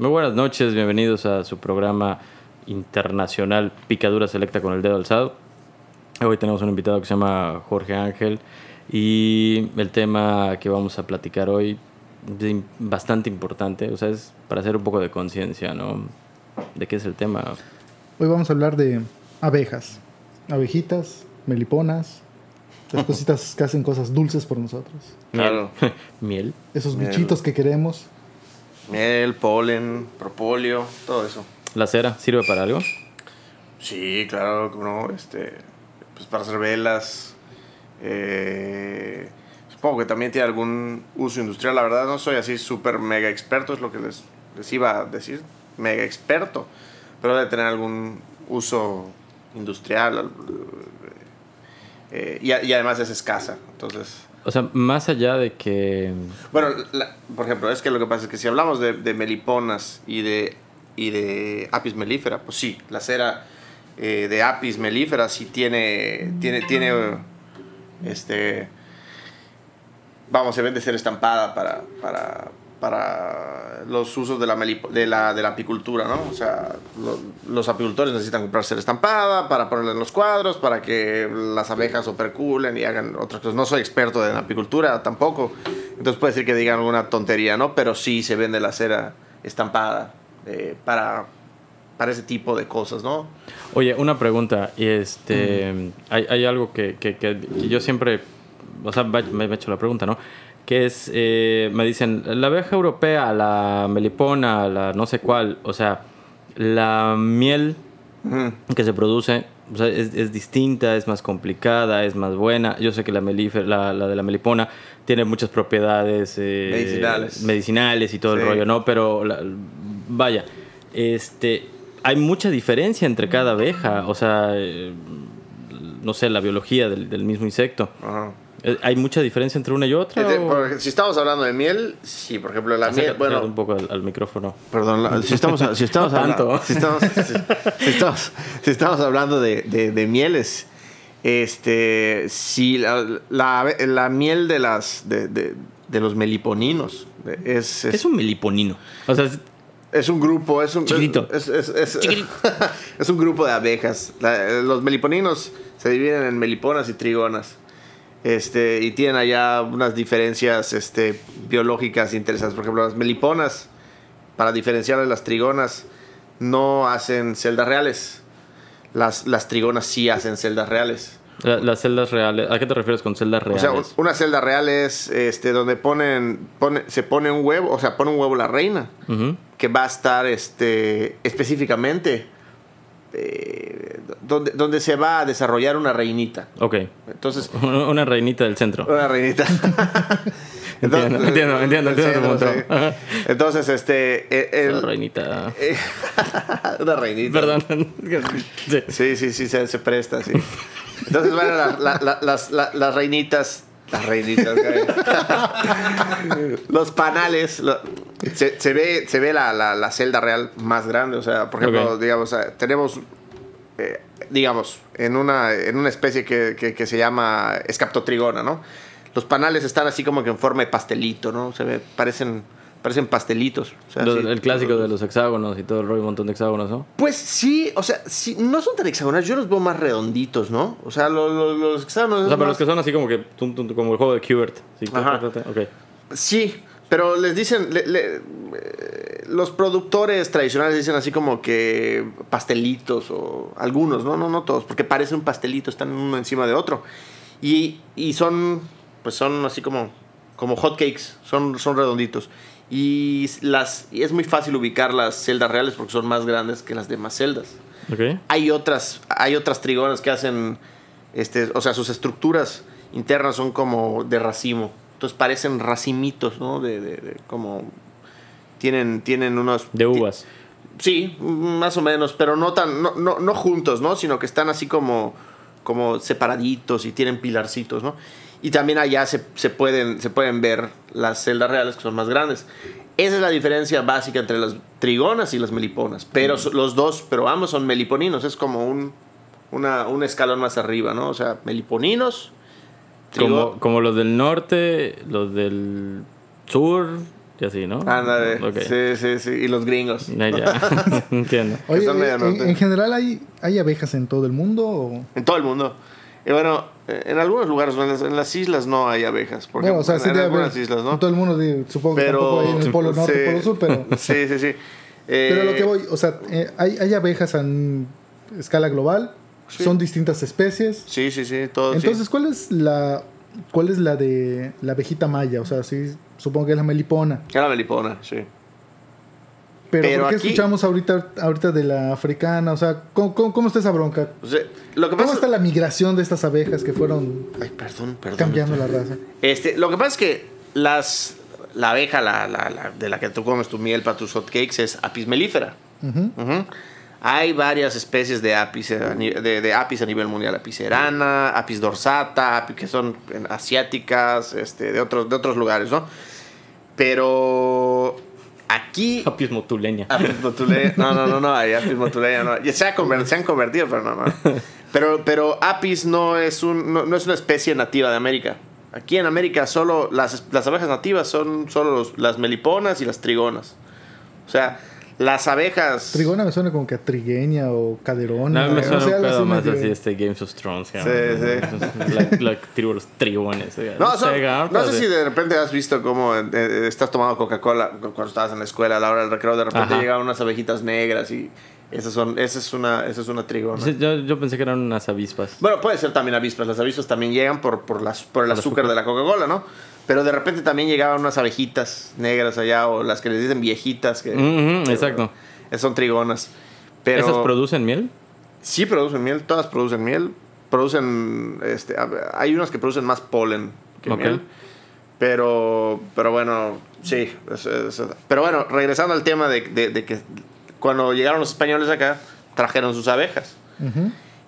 Muy buenas noches, bienvenidos a su programa internacional Picadura Selecta con el dedo alzado. Hoy tenemos un invitado que se llama Jorge Ángel y el tema que vamos a platicar hoy es bastante importante, o sea, es para hacer un poco de conciencia, ¿no? ¿De qué es el tema? Hoy vamos a hablar de abejas, abejitas, meliponas, las cositas que hacen cosas dulces por nosotros. Claro. Miel. Esos Miel. bichitos que queremos. Miel, polen, propóleo, todo eso. ¿La cera sirve para algo? Sí, claro, no, este, pues para hacer velas. eh, supongo que también tiene algún uso industrial. La verdad no soy así súper mega experto, es lo que les, les iba a decir. Mega experto. Pero debe tener algún uso industrial. al- eh, y, y además es escasa. Entonces, O sea, más allá de que... Bueno, la- por ejemplo, es que lo que pasa es que si hablamos de, meliponas y de, y de apis melífera, pues sí, la cera eh, de apis melífera sí tiene, tiene, tiene, este, vamos, se vende ser estampada para, para, para los usos de la, de la, de la apicultura, ¿no? O sea, lo- los apicultores necesitan comprar cera estampada para ponerla en los cuadros, para que las abejas operculen y hagan otras cosas. No soy experto en apicultura tampoco, entonces puede ser que digan alguna tontería, ¿no? Pero sí se vende la cera estampada eh, para, para ese tipo de cosas, ¿no? Oye, una pregunta. Y este, hay, hay algo que, que- que yo siempre, o sea, me he hecho la pregunta, ¿no? Que es, eh, me dicen, la abeja europea, la melipona, la no sé cuál, o sea, la miel que se produce o sea, es, es distinta, es más complicada, es más buena. Yo sé que la, melífer- la, la de la melipona tiene muchas propiedades eh, Medicinales. medicinales y todo el rollo, ¿no? Pero la- vaya, este, hay mucha diferencia entre cada abeja, o sea, eh, no sé, la biología del, del mismo insecto. Ajá. Eh, ¿Hay mucha diferencia entre una y otra? Este, por si estamos hablando de miel, sí, por ejemplo, la Acércate miel, bueno, un poco al, al micrófono. Perdón, la- si estamos, si estamos No hablando, si estamos, si, estamos, si estamos hablando de, de- de mieles, este, si la, la, la miel de las de, de- de los meliponinos es, es, Es un meliponino. O sea, es- es un grupo, es un Chiquitito. es, es- es- es un grupo de abejas. La- los meliponinos se dividen en meliponas y trigonas. Este, y tienen allá unas diferencias este, biológicas interesantes. Por ejemplo, las meliponas, para diferenciar de las trigonas, no hacen celdas reales. Las, las trigonas sí hacen celdas reales. la- las celdas reales. ¿A qué te refieres con celdas O reales? sea, un- una celda real es este, donde ponen, pone, se pone un huevo, o sea, pone un huevo la reina. Que va a estar este, específicamente eh, donde, donde se va a desarrollar una reinita. Ok. Entonces, Una reinita del centro. una reinita. Entiendo, entiendo, entiendo, entiendo tu punto. sí. Ajá. Entonces, este. eh, el- Una reinita. eh, una reinita. Perdón. Sí. Sí, sí, sí, se, se presta, sí. Entonces, bueno, la- la- la- las, la- las reinitas. Las reinitas. Los panales. lo- se, se ve, se ve la, la- la celda real más grande. O sea, por ejemplo, digamos, tenemos. eh, digamos, en una, en una especie que, que- que se llama escaptotrigona, ¿no? Los panales están así como que en forma de pastelito, ¿no? Se ve, parecen, parecen pastelitos. O sea, Lo- sí. el clásico de los hexágonos y todo el rollo, un montón de hexágonos, ¿no? Pues sí, o sea, sí, no son tan hexagonales, yo los veo más redonditos, ¿no? O sea, lo- lo- los hexágonos... O sea, pero más- los que son así como que tum, tum, como el juego de Kubert. Sí, Ajá. ta, ta, ta, ok. Sí, pero les dicen... le- le- eh, los productores tradicionales dicen así como que pastelitos o algunos, ¿no? No, no todos, porque parecen un pastelito, están uno encima de otro. Y, y son, pues son así como, como hot cakes, son, son redonditos. Y, las, y es muy fácil ubicar las celdas reales porque son más grandes que las demás celdas. Ok. hay otras hay otras trigonas que hacen este o sea sus estructuras internas son como de racimo entonces parecen racimitos no de, de- de como tienen tienen unos De uvas. sí más o menos pero no tan no, no, no juntos no sino que están así como como separaditos y tienen pilarcitos no y también allá se, se pueden se pueden ver las celdas reales que son más grandes esa es la diferencia básica entre las trigonas y las meliponas. Pero so- los dos, pero ambos son meliponinos. Es como un, una- un escalón más arriba, ¿no? O sea, meliponinos. Como, como los del norte, los del sur y así, ¿no? Ándale. Ok. Sí, sí, sí. Y los gringos. Ya, ya. Entiendo. Oye, medio en, norte. en general hay, hay abejas en todo el mundo o... En todo el mundo. Y bueno, eh, en algunos lugares, en las, en las islas no hay abejas. Por Bueno, o sea, ejemplo, sí en algunas haber islas, ¿no? todo el mundo, supongo que Pero- tampoco hay en el polo norte, Sí. polo sur, pero... Sí, sí, sí. Eh, Pero lo que voy, o sea, eh, hay, hay abejas a escala global, Sí. son distintas especies. Sí, sí, sí. Todo. Entonces, ¿cuál es la cuál es la de la abejita maya? O sea, sí, supongo que es la melipona. Era melipona, sí. Pero, Pero ¿por qué aquí- escuchamos ahorita, ahorita de la africana? O sea, ¿cómo, cómo, cómo está esa bronca? O sea, lo que ¿Cómo pasa está la migración de estas abejas que fueron Ay, perdón, perdón. cambiando la raza? Este, lo que pasa es que las, la abeja la, la- la- de la que tú comes tu miel para tus hotcakes es apis melífera. Ujú. Ujú. Hay varias especies de apis, a ni- de, de apis a nivel mundial. Apis cerana, apis dorsata, apis que son asiáticas, este, de, otros, de otros lugares, ¿no? Pero aquí... Apis motuleña. Apis motuleña. No, no, no, no, hay apis motuleña no. Ya se, ha conver- se han convertido, pero no, no. Pero, pero apis no es, un, no, no es una especie nativa de América. Aquí en América solo las, las abejas nativas son solo los- las meliponas y las trigonas. O sea, las abejas... Trigona me suena como que a trigueña o caderona. No, me o suena sea, un pedo más así este Games of Thrones. Sí, sí. La, la tribu de los tribunes. No, son- no sé si de repente has visto cómo eh, eh, estás tomando Coca-Cola cuando estabas en la escuela a la hora del recreo. De repente Ajá. llegaban unas abejitas negras y esas son, esa es una, esa es una trigona. Yo, yo pensé que eran unas avispas. Bueno, puede ser también avispas. Las avispas también llegan por, por, las, por el Por azúcar azúcar. de la Coca-Cola, ¿no? Pero de repente también llegaban unas abejitas negras allá o las que les dicen viejitas. Que, exacto. son trigonas. Pero ¿Esas producen miel? sí producen miel, todas producen miel. Producen, este, hay unas que producen más polen que miel. Pero, pero bueno, sí. Pero bueno, regresando al tema de, de- de que cuando llegaron los españoles acá, trajeron sus abejas.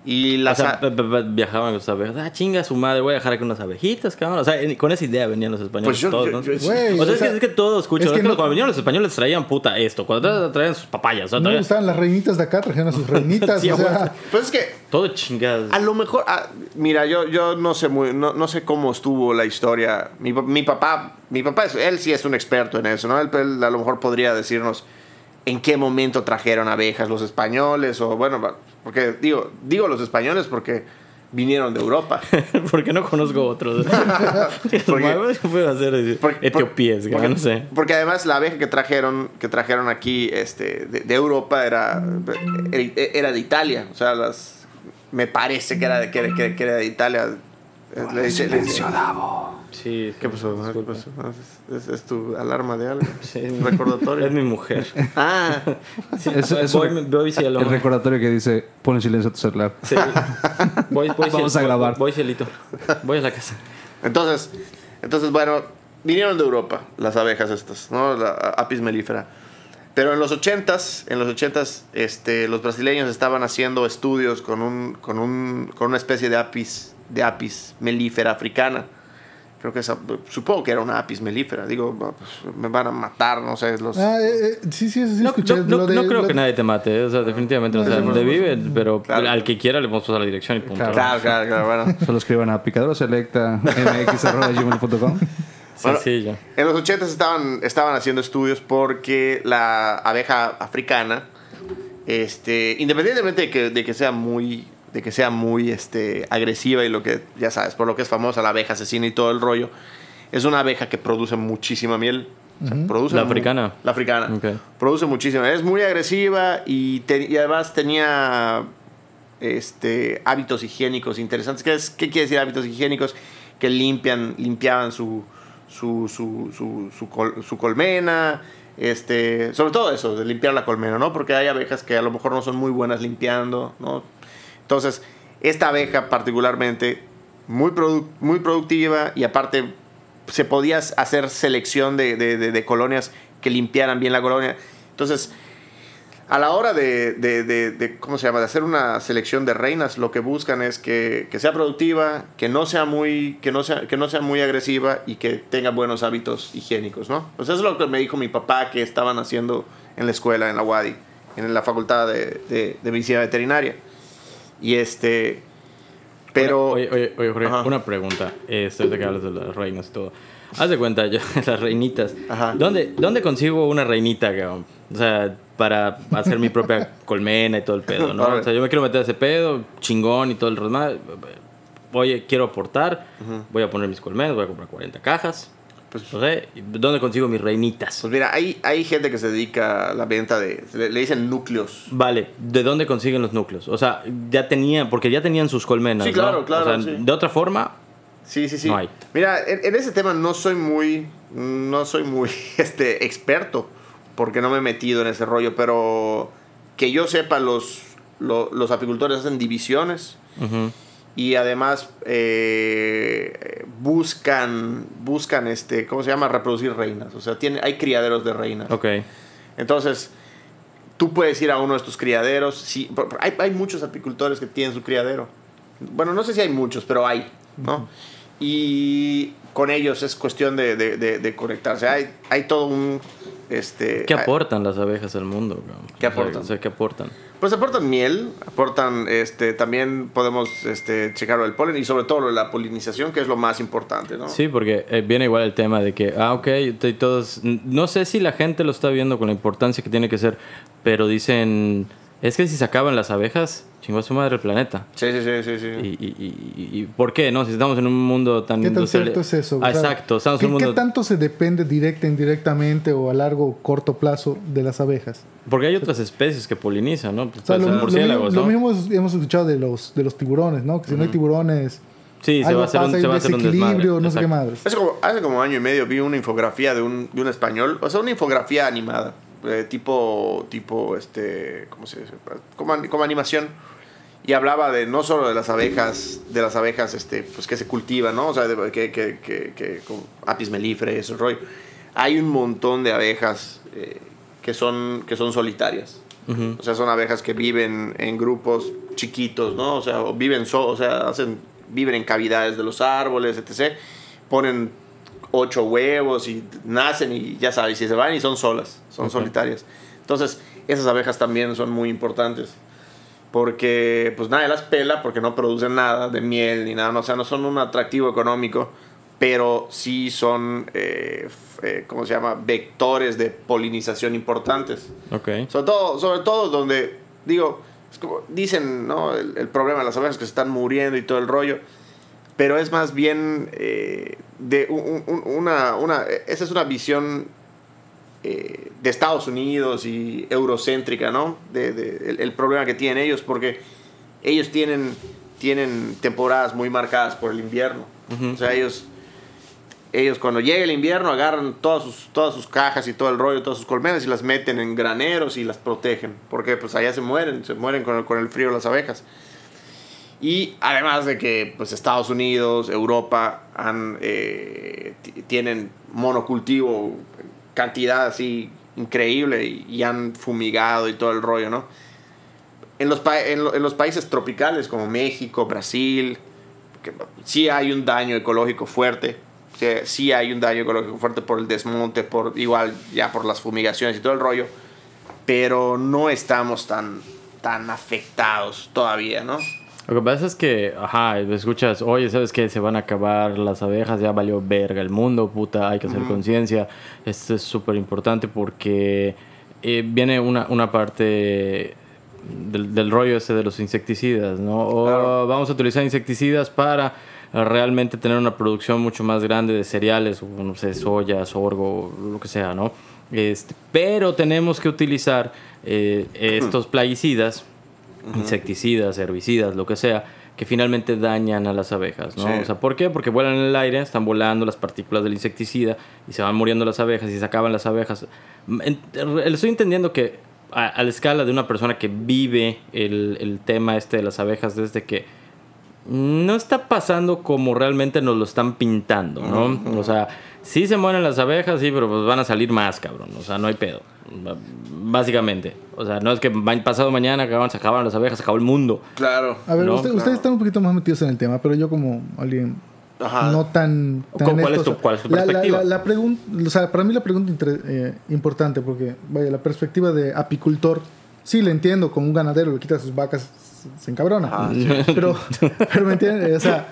Y O las... sea, a- pe- pe- viajaban sus abejas. Ah, chinga su madre, voy a dejar aquí unas abejitas, cabrón. O sea, con esa idea venían los españoles Pues yo- todos, yo- ¿no? yo- Güey, o sea, o es, que, sea, es que todo escucha. es que Es que no- cuando venían los españoles traían puta esto. Cuando traían sus papayas. O sea, No traían estaban las reinitas de acá, trajeron a sus reinitas. Sí, o sea, pues es que todo chingado. A lo mejor, ah, mira, yo, yo no sé muy, no, no sé cómo estuvo la historia. Mi, mi papá, mi papá, es- él sí es un experto en eso, ¿no? Él, él a lo mejor podría decirnos en qué momento trajeron abejas los españoles o bueno, porque digo, digo los españoles porque vinieron de Europa. Porque no conozco otros. Porque- ¿Qué puedo hacer? Decir, Por- Etiopías, porque, no sé. Porque además la abeja que trajeron, que trajeron aquí este, de, de Europa era, era de Italia. O sea, las, me parece que era de, que, era- que- que era de Italia. Le dice- le Sí, ¿Qué pasó? ¿Qué pasó? ¿Es, es- es tu alarma de algo? Sí, ¿Un recordatorio? Es mi mujer. Ah, Es, es voy, un- voy cielo. el recordatorio que dice pon en silencio tu celular. Sí. Voy, voy Vamos a grabar. Voy cielito. Voy a la casa. entonces, entonces, bueno, vinieron de Europa las abejas estas, ¿no? La apis mellifera. Pero en los 80s, en los 80s, este, los brasileños estaban haciendo estudios con, un, con, un, con una especie de apis, de apis mellifera africana. Creo que esa, supongo que era una apis mellifera. Digo, pues, me van a matar, no sé, los... ah, eh, eh, sí, sí, eso sí No, escuché. no- no- lo de- no creo que de- nadie te mate, ¿eh? o sea, definitivamente no No, sé no, dónde no, vive, pero Claro. al que quiera le podemos pasar la dirección y punto. Claro. Claro, claro, claro, bueno. Solo escriban a picadora selecta mx.gmail.com. Sencillo. En los 80 estaban, estaban haciendo estudios porque la abeja africana, este, independientemente de que, de que sea muy, de que sea muy este, agresiva y lo que, ya sabes, por lo que es famosa la abeja asesina y todo el rollo, es una abeja que produce muchísima miel. O sea, produce ¿La africana? La africana. Ok. Produce muchísima. Es muy agresiva y, te- y además tenía este, hábitos higiénicos interesantes. ¿Qué, es, ¿Qué quiere decir hábitos higiénicos? Que limpian, limpiaban su, su, su, su, su col- su colmena. Este, sobre todo eso, de limpiar la colmena, ¿no? Porque hay abejas que a lo mejor no son muy buenas limpiando, ¿no? Entonces, esta abeja particularmente, muy, produ- muy productiva y aparte se podía hacer selección de, de- de- colonias que limpiaran bien la colonia. Entonces, a la hora de, ¿cómo se llama? De hacer una selección de reinas, lo que buscan es que, que sea productiva, que no sea muy, que no sea, que no sea muy agresiva y que tenga buenos hábitos higiénicos, ¿no? Pues eso es lo que me dijo mi papá que estaban haciendo en la escuela, en la UADI, en la facultad de medicina veterinaria. Y este, pero... Oye, oye, oye, Jorge, Ajá. una pregunta. Este, de que hablas de las reinas y todo. Haz de cuenta, yo, las reinitas. Ajá. ¿Dónde, ¿Dónde consigo una reinita, cabrón? O sea, para hacer mi propia colmena y todo el pedo, ¿no? O sea, yo me quiero meter a ese pedo, chingón y todo el demás. Oye, quiero aportar, voy a poner mis colmenas, voy a comprar 40 cajas. Pues- no sé, ¿dónde consigo mis reinitas? Pues mira, hay, hay gente que se dedica a la venta de. Le, le dicen núcleos. Vale, ¿de dónde consiguen los núcleos? O sea, ya tenían, porque ya tenían sus colmenas. Sí, ¿no? claro, claro, O sea, sí. de otra forma, Sí, sí, sí. No hay. Mira, en, en ese tema no soy muy. No soy muy este, experto. Porque no me he metido en ese rollo. Pero que yo sepa, los, lo- los apicultores hacen divisiones. ujú, Y además eh, buscan. Buscan este. ¿Cómo se llama? Reproducir reinas. O sea, tiene, hay criaderos de reinas. ok. Entonces, tú puedes ir a uno de estos criaderos. Sí, hay, hay muchos apicultores que tienen su criadero. Bueno, no sé si hay muchos, pero hay, ¿no? Y con ellos es cuestión de, de- de- de conectarse. Hay, hay todo un... Este, ¿Qué hay- aportan las abejas al mundo? ¿Qué aportan? O sea, ¿qué aportan? Pues aportan miel, aportan, este, también podemos este, checarlo el polen y sobre todo la polinización, que es lo más importante, ¿no? Sí, porque eh, viene igual el tema de que, ah, ok, todos, no sé si la gente lo está viendo con la importancia que tiene que ser, pero dicen, es que si se acaban las abejas, chingó a su madre el planeta. Sí, sí, sí, sí. sí. ¿Y, y, y- y por qué? ¿No? Si estamos en un mundo tan ¿Qué tan cierto es eso? Ah, exacto, estamos ¿qué, en un qué mundo... tanto se depende directa, indirectamente o a largo o corto plazo de las abejas? Porque hay otras especies que polinizan, ¿no? Pues O sea, lo, lo murciélagos, mismo, lo ¿no? mismo es- hemos escuchado de los, de los tiburones, ¿no? Que si no hay tiburones, Sí, se algo va a hacer un, se va a un hacer un desequilibrio, desmadre. no sé qué madres. Hace como, hace como año y medio vi una infografía de un, de un español, o sea, una infografía animada, eh, tipo, tipo, este, ¿cómo se dice? Como, como animación. Y hablaba de no solo de las abejas, de las abejas, este, pues que se cultivan, ¿no? O sea, de- que, que, que, que como apis mellifera y ese rollo. Hay un montón de abejas eh, que, son, que son solitarias. Ujú. O sea, son abejas que viven en grupos chiquitos, ¿no? O sea, viven so, o sea, hacen, viven en cavidades de los árboles, etc. Ponen ocho huevos y nacen y ya sabes, y se van y son solas, son solitarias. Entonces, esas abejas también son muy importantes. Porque, pues nadie las pela porque no producen nada de miel ni nada, o sea, no son un atractivo económico, pero sí son, eh, eh, ¿cómo se llama? Vectores de polinización importantes. Ok. Sobre todo, sobre todo donde, digo, es como dicen, ¿no? El, el problema de las abejas que se están muriendo y todo el rollo. Pero es más bien eh, de un- un- una, una... Esa es una visión eh, de Estados Unidos y eurocéntrica, ¿no? De, de- el, el problema que tienen ellos, porque ellos tienen, tienen temporadas muy marcadas por el invierno. O sea, ellos, ellos cuando llega el invierno agarran todas sus, todas sus cajas y todo el rollo, todas sus colmenas y las meten en graneros y las protegen, porque pues allá se mueren, se mueren con el, con el frío las abejas. Y además de que pues Estados Unidos, Europa han, eh, tienen monocultivo, cantidad así increíble y, y han fumigado y todo el rollo, ¿no? En los, en, lo- en los países tropicales como México, Brasil, que sí hay un daño ecológico fuerte, sí, sí hay un daño ecológico fuerte por el desmonte, por igual ya por las fumigaciones y todo el rollo, pero no estamos tan, tan afectados todavía, ¿no? Lo que pasa es que, ajá, escuchas, oye, ¿sabes qué? Se van a acabar las abejas, ya valió verga el mundo, puta, hay que hacer conciencia. Esto es súper importante porque eh, viene una, una parte del, del rollo ese de los insecticidas, ¿no? O Claro. vamos a utilizar insecticidas para realmente tener una producción mucho más grande de cereales, o no sé, soya, sorgo, lo que sea, ¿no? Este, pero tenemos que utilizar eh, estos plaguicidas insecticidas, herbicidas, lo que sea, que finalmente dañan a las abejas, ¿no? Sí. O sea, ¿por qué? Porque vuelan en el aire, están volando las partículas del insecticida y se van muriendo las abejas y se acaban las abejas. En- Estoy entendiendo que a, a la escala de una persona que vive el, el tema este de las abejas desde que no está pasando como realmente nos lo están pintando, ¿no? O sea, sí se mueren las abejas, sí, pero pues van a salir más, cabrón. O sea, no hay pedo. Básicamente. O sea, no es que pasado mañana acaban, se acaban las abejas, se acabó el mundo. Claro. A ver, No, usted- claro. ustedes están un poquito más metidos en el tema, pero yo como alguien Ajá. no tan... tan ¿Cuál- es tu- cuál es tu la- la- perspectiva? La, la pregun- o sea, para mí la pregunta inter- eh, importante, porque, vaya, la perspectiva de apicultor, sí le entiendo, como un ganadero le quita sus vacas, se- encabrona. Ajá, pero, pero me entienden, o sea,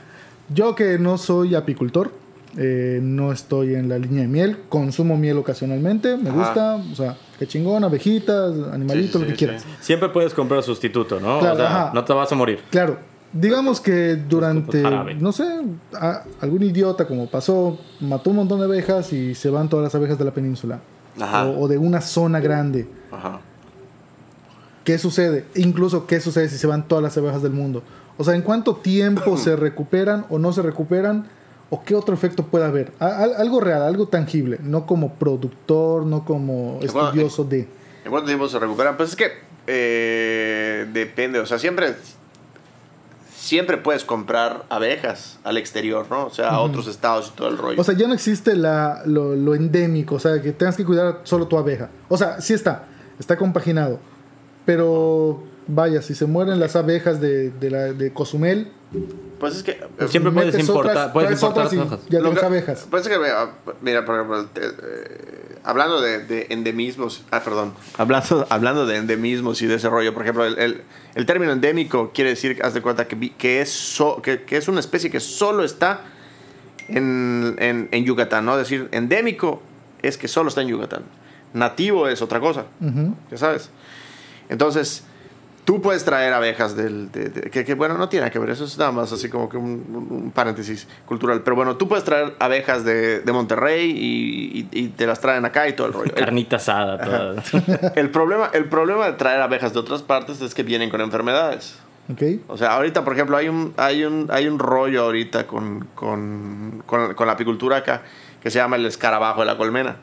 yo que no soy apicultor, eh, no estoy en la línea de miel, consumo miel ocasionalmente, me Ajá. gusta, o sea, qué chingón, abejitas, animalitos, Sí, lo que sí. quieras. Siempre puedes comprar sustituto, ¿no? Claro, o sea, ajá. no te vas a morir. Claro, digamos que durante, no sé, a- algún idiota como pasó, mató un montón de abejas y se van todas las abejas de la península. Ajá. O, o de una zona grande. Ajá. ¿Qué sucede? Incluso, ¿qué sucede si se van todas las abejas del mundo? O sea, ¿en cuánto tiempo se recuperan o no se recuperan? ¿O qué otro efecto puede haber? Algo real, algo tangible, no como productor, no como estudioso de... ¿En cuánto tiempo se recuperan? Pues es que eh, depende, o sea, siempre siempre puedes comprar abejas al exterior, ¿no? O sea, a otros estados y todo el rollo. O sea, ya no existe la, lo, lo endémico, o sea, que tengas que cuidar solo tu abeja. O sea, sí está, está compaginado. Pero vaya, si se mueren las abejas de, de, la, de Cozumel, pues es que eh, Siempre puedes importar, otras- puedes importar otras y Lo que- abejas. Pues es que, mira, por ejemplo, te- eh, hablando de, de endemismos, ah, perdón, hablando, hablando de endemismos y de ese rollo, por ejemplo, el, el- el término endémico quiere decir, haz de cuenta, que, que, es so- que, que es una especie que solo está en, en, en Yucatán, ¿no? Es decir, endémico es que solo está en Yucatán. Nativo es otra cosa, Ujú. ya sabes. Entonces, tú puedes traer abejas del... de- de- que, que, bueno, no tiene que ver, eso es nada más así como que un, un- un paréntesis cultural. Pero bueno, tú puedes traer abejas de, de Monterrey y, y- y te las traen acá y todo el rollo. El, Carnita asada. toda. el problema, el problema de traer abejas de otras partes es que vienen con enfermedades. ¿Ok? O sea, ahorita, por ejemplo, hay un, hay un, hay un rollo ahorita con, con, con, con la apicultura acá que se llama el escarabajo de la colmena.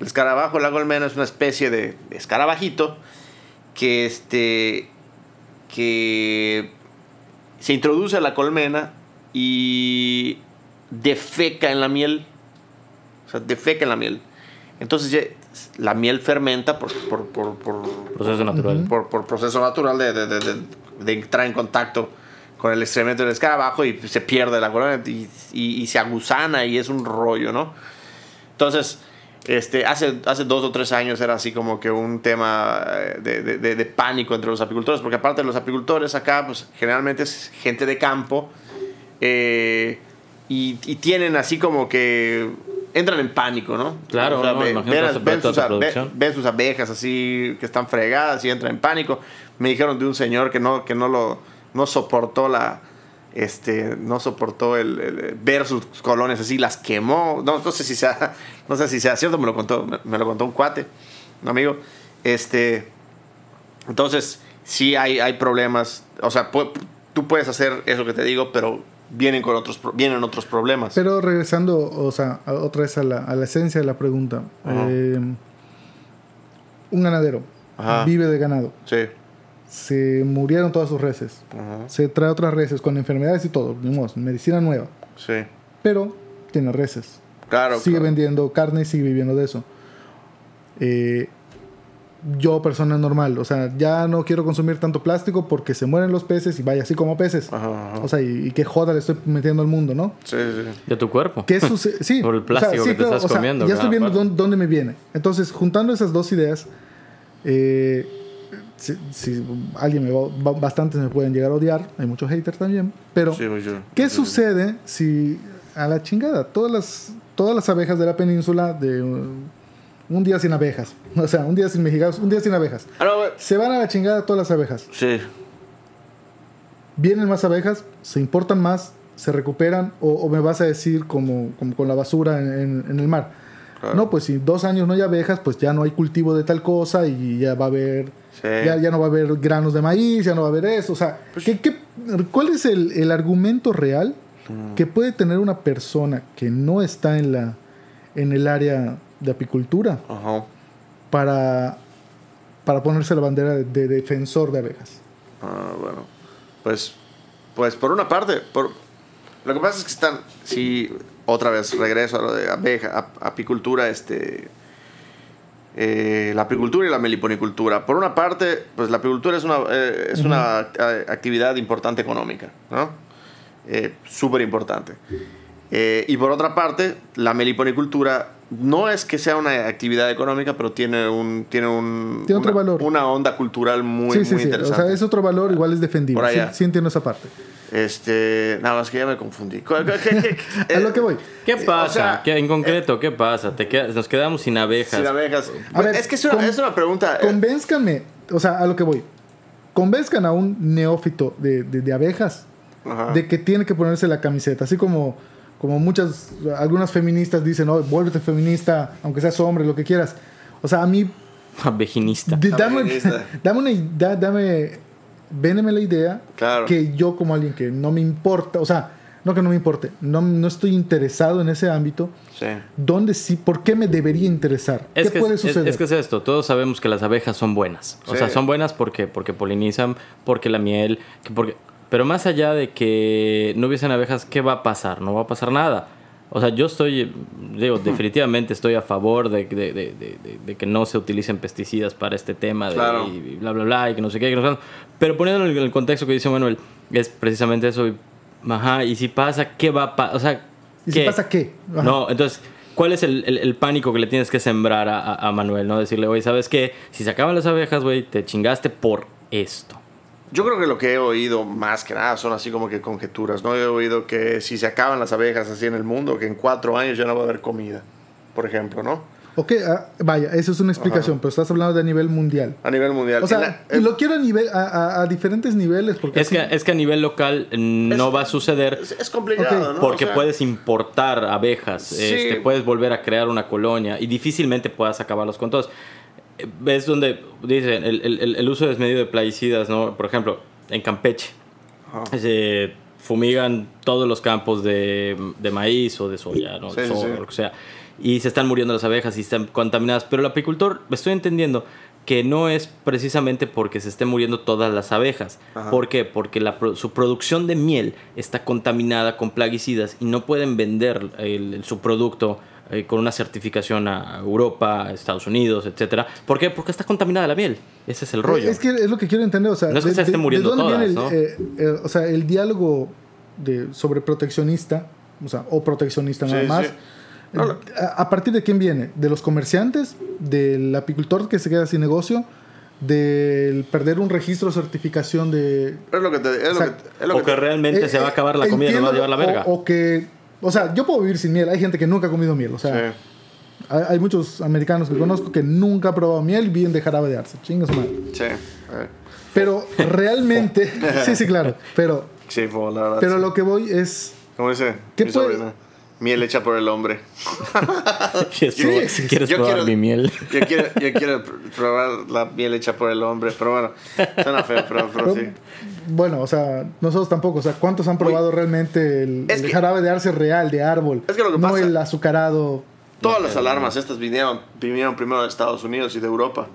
El escarabajo de la colmena es una especie de escarabajito que, este, que se introduce a la colmena y defeca en la miel. O sea, defeca en la miel. Entonces ya la miel fermenta por, por, por, por, Proceso natural. por, por proceso natural de, de, de, de- entrar en contacto con el excremento del escarabajo y se pierde la colonia y, y- y se agusana y es un rollo, ¿no? Entonces, este, hace, hace dos o tres años era así como que un tema eh, de, de- de- de pánico entre los apicultores, porque aparte de los apicultores acá, pues generalmente es gente de campo eh, y, y tienen así como que entran en pánico, ¿no? Claro, no, ve- imagínate ven, hacer ven toda sus, tu a- ve- producción. ven sus abejas así que están fregadas y entran en pánico. Me dijeron de un señor que no, que no lo no soportó la este no soportó el, el- ver sus colonias así, las quemó. No, no sé si sea no sé si sea cierto, me lo contó, me, me lo contó un cuate, un amigo. Este entonces, sí hay, hay problemas, o sea, pu- tú puedes hacer eso que te digo, pero vienen con otros vienen otros problemas. Pero regresando, o sea, a- otra vez a la, a la esencia de la pregunta. Eh, un ganadero Ajá. vive de ganado. Sí. Se murieron todas sus reses. Ajá. Se trae otras reses con enfermedades y todo. medicina nueva. Sí. Pero tiene reses. Claro. sigue claro. vendiendo carne y sigue viviendo de eso. Eh, yo, persona normal, o sea, ya no quiero consumir tanto plástico porque se mueren los peces y vaya así como peces. Ajá, ajá. O sea, y, y qué joda le estoy metiendo al mundo, ¿no? Sí, sí. De tu cuerpo. ¿Qué sucede? Sí. Por el plástico que te estás o sea, comiendo, Ya estoy viendo dónde, dónde me viene. Entonces, juntando esas dos ideas, eh, si, si alguien me va, bastantes me pueden llegar a odiar, hay muchos haters también, pero Sí, pues yo- ¿qué sí. sucede si a la chingada todas las todas las abejas de la península de un día sin abejas, o sea, un día sin mexicanos, un día sin abejas, Ah, no, se van a la chingada todas las abejas, Sí. vienen más abejas, se importan más, se recuperan o, o me vas a decir como, como con la basura en, en- en el mar. Claro. No, pues si dos años no hay abejas, pues ya no hay cultivo de tal cosa y ya va a haber, Sí. ya, ya no va a haber granos de maíz, ya no va a haber eso. O sea, Pues ¿qué- qué- cuál es el, el argumento real Mm. que puede tener una persona que no está en, la, en el área de apicultura para, para ponerse la bandera de, de defensor de abejas? Ah, bueno. Pues, pues por una parte, por, lo que pasa es que están, sí, otra vez regreso a lo de abeja, ap- apicultura, este, eh, la apicultura y la meliponicultura. Por una parte, pues la apicultura es una, eh, es una actividad importante económica, ¿no? Eh, Súper importante. Eh, y por otra parte, la meliponicultura no es que sea una actividad económica, pero tiene un tiene un Tiene otro una, valor. una onda cultural muy sí, sí, muy sí. O interesante. sea, es otro valor, igual es defendible. Por allá. sí entiendo esa parte. Este, nada más que ya me confundí. ¿Qué- qué- qué- A lo que voy. ¿Qué pasa? o sea, ¿Qué- en concreto, ¿qué pasa? Te queda- nos quedamos sin abejas. Sin abejas. A ver, es que es una, con- es una pregunta. eh, Convénzcanme, o sea, a lo que voy. Convenzcan a un neófito de, de- de abejas Ajá. de que tiene que ponerse la camiseta. Así como, como muchas, algunas feministas dicen, no, vuélvete feminista, aunque seas hombre, lo que quieras. O sea, a mí, Abejinista. de- dame, dame una da- dame, véndeme la idea Claro. que yo como alguien que no me importa, o sea, no que no me importe, no, no estoy interesado en ese ámbito, Sí. ¿dónde sí, por qué me debería interesar? Es ¿Qué que, puede es, suceder? es que es esto, todos sabemos que las abejas son buenas. O Sí. sea, son buenas porque, porque polinizan, porque la miel, que porque... Pero más allá de que no hubiesen abejas, ¿qué va a pasar? No va a pasar nada. O sea, yo estoy, digo, definitivamente estoy a favor de, de- de- de- de- de que no se utilicen pesticidas para este tema de, Claro. y bla, bla, bla, y que no sé qué, que no sé. Pero poniéndolo en el contexto que dice Manuel, es precisamente eso. y- Ajá, y si pasa, ¿qué va a pasar? O sea, ¿Y si pasa qué? Ajá. no, entonces, ¿cuál es el, el- el pánico que le tienes que sembrar a, a- a Manuel? ¿no? Decirle, oye, ¿sabes qué? Si se acaban las abejas, güey, te chingaste por esto. Yo creo que lo que he oído más que nada son así como que conjeturas, ¿no? He oído que si se acaban las abejas así en el mundo, que en cuatro años ya no va a haber comida, por ejemplo, ¿no? Ok, ah, vaya, eso es una explicación, pero estás hablando de a nivel mundial. A nivel mundial. O sea, la- y lo quiero a, nivel, a, a- a diferentes niveles porque Es así- que, es que a nivel local no Es- va a suceder es, es complicado, Ok, ¿no? porque O sea, puedes importar abejas, Sí. este, puedes volver a crear una colonia y difícilmente puedas acabarlos con todos. Eh, Es donde dicen el, el- el uso desmedido de plaguicidas, ¿no? Por ejemplo, en Campeche. Ajá. se fumigan todos los campos de, de maíz o de soya, ¿no? Sí, De soja, sí. lo que sea. Y se están muriendo las abejas y están contaminadas. Pero el apicultor, estoy entendiendo que no es precisamente porque se estén muriendo todas las abejas. Ajá. ¿Por qué? Porque la su producción de miel está contaminada con plaguicidas y no pueden vender el- su producto eh, con una certificación a Europa, a Estados Unidos, etcétera. ¿Por qué? Porque está contaminada la miel. Ese es el rollo. Es que es lo que quiero entender. O sea, No es que se estén muriendo dónde todas, el, ¿no? eh, eh, o sea, el diálogo de, sobre proteccionista, o sea, o proteccionista nada Sí, más. sí. No, Eh, a, a partir de quién viene? ¿De los comerciantes? ¿Del apicultor que se queda sin negocio? ¿Del perder un registro o certificación de. Es lo que te, es O lo que, es lo o que que te- realmente Eh, se va a acabar la comida y nos va a llevar la verga. O, o que. O sea, yo puedo vivir sin miel. Hay gente que nunca ha comido miel. O sea, Sí. hay, hay muchos americanos que conozco que nunca han probado miel y viven de jarabe de arce. Chinga su madre. Sí. Pero realmente. sí, sí, claro. Pero, Sí, la verdad. pero sí. lo que voy es. ¿Cómo dice? ¿Qué puede-. Miel hecha por el hombre. ¿Quieres Sí, probar, sí. ¿quieres Yo probar quiero- mi miel? Yo quiero, yo quiero pr- probar la miel hecha por el hombre, pero bueno, suena feo, pero, pero sí. Bueno, o sea, nosotros tampoco. O sea, ¿cuántos han probado realmente el, el que- jarabe de arce real, de árbol? Es que lo que no pasa- el azucarado. Todas las alarmas estas vinieron, vinieron primero de Estados Unidos y de Europa.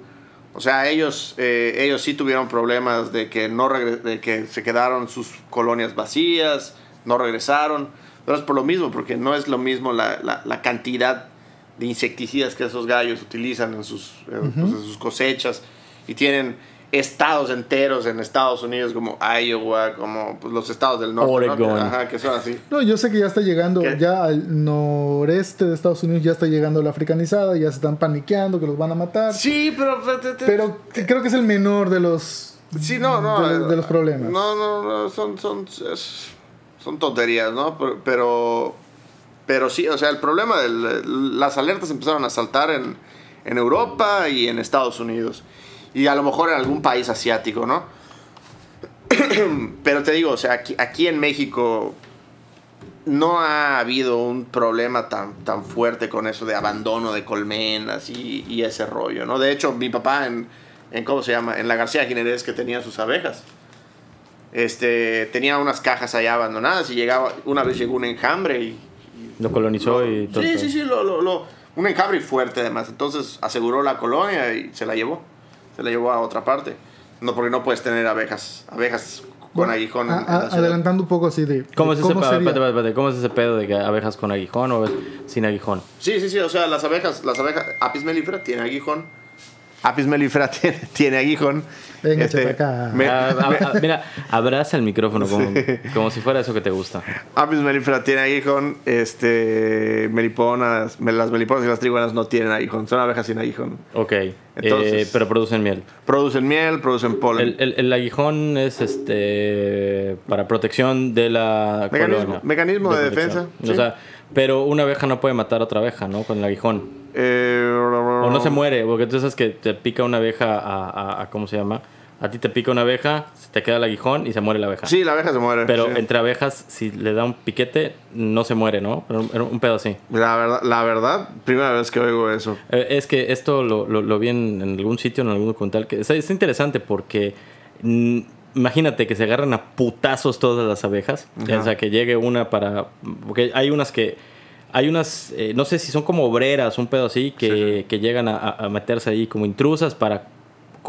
O sea, ellos, eh, ellos sí tuvieron problemas de que, no de que se quedaron sus colonias vacías, no regresaron. Pero es por lo mismo, porque no es lo mismo la, la- la cantidad de insecticidas que esos gallos utilizan en sus, eh, pues, en sus cosechas. Y tienen estados enteros en Estados Unidos como Iowa, como pues, los estados del norte. ¿no? Oregon. Que- Ajá, que son así. No, yo sé que ya está llegando, ¿Qué? ya al noreste de Estados Unidos ya está llegando la africanizada, ya se están paniqueando que los van a matar. Sí, pero... Pero creo que es el menor de los, Sí, no, no. de, eh, de los problemas. No, no, no, son, son, es- son tonterías, ¿no? Pero, pero, pero sí, o sea, el problema de las alertas empezaron a saltar en, en Europa y en Estados Unidos. Y a lo mejor en algún país asiático, ¿no? pero te digo, o sea, aquí, aquí en México no ha habido un problema tan, tan fuerte con eso de abandono de colmenas y, y ese rollo, ¿no? De hecho, mi papá en, en, ¿cómo se llama? En la García Jiménez que tenía sus abejas. Este, tenía unas cajas allá abandonadas y llegaba, una vez llegó un enjambre y... Lo colonizó y todo. Sí, sí, sí, lo, lo, lo- un enjambre fuerte además. Entonces aseguró la colonia y se la llevó. Se la llevó a otra parte. No, porque no puedes tener abejas, abejas con Bueno, aguijón en, a- en la a- ciudad. adelantando un poco así de, ¿Cómo de es, ese cómo pedo? sería. Espérate, espérate, ¿Cómo es ese pedo de que abejas con aguijón o sin aguijón? Sí, sí, sí, o sea, las abejas, las abejas, Apis mellifera tiene aguijón Apis mellifera tiene, tiene aguijón. Venga, Este, chepa acá. me- Ah, ah, ah, mira, abraza el micrófono como, como si fuera eso que te gusta. Apis mellifera tiene aguijón. Este, meliponas, me- las meliponas y las triguanas no tienen aguijón. Son abejas sin aguijón. Ok, Entonces- eh, pero producen miel. Producen miel, producen polen. El, el- el aguijón es este para protección de la Mecanismo- colonia. mecanismo de defensa, sí. O sea, pero una abeja no puede matar a otra abeja, ¿no? Con el aguijón. Eh, O no se muere, porque tú sabes que te pica una abeja a, a- a- ¿cómo se llama? A ti te pica una abeja, se te queda el aguijón y se muere la abeja. Sí, la abeja se muere. Pero sí. entre abejas, si le da un piquete, no se muere, ¿no? Pero un, pedo así. La verdad, la verdad, primera vez que oigo eso. Eh, Es que esto lo, lo- lo vi en, en algún sitio, en algún documental, que es, es interesante porque mm, imagínate que se agarran a putazos todas las abejas. Ajá. O sea, que llegue una para... Porque hay unas que... Hay unas, eh, no sé si son como obreras, un pedo así, que, que llegan a- a meterse ahí como intrusas para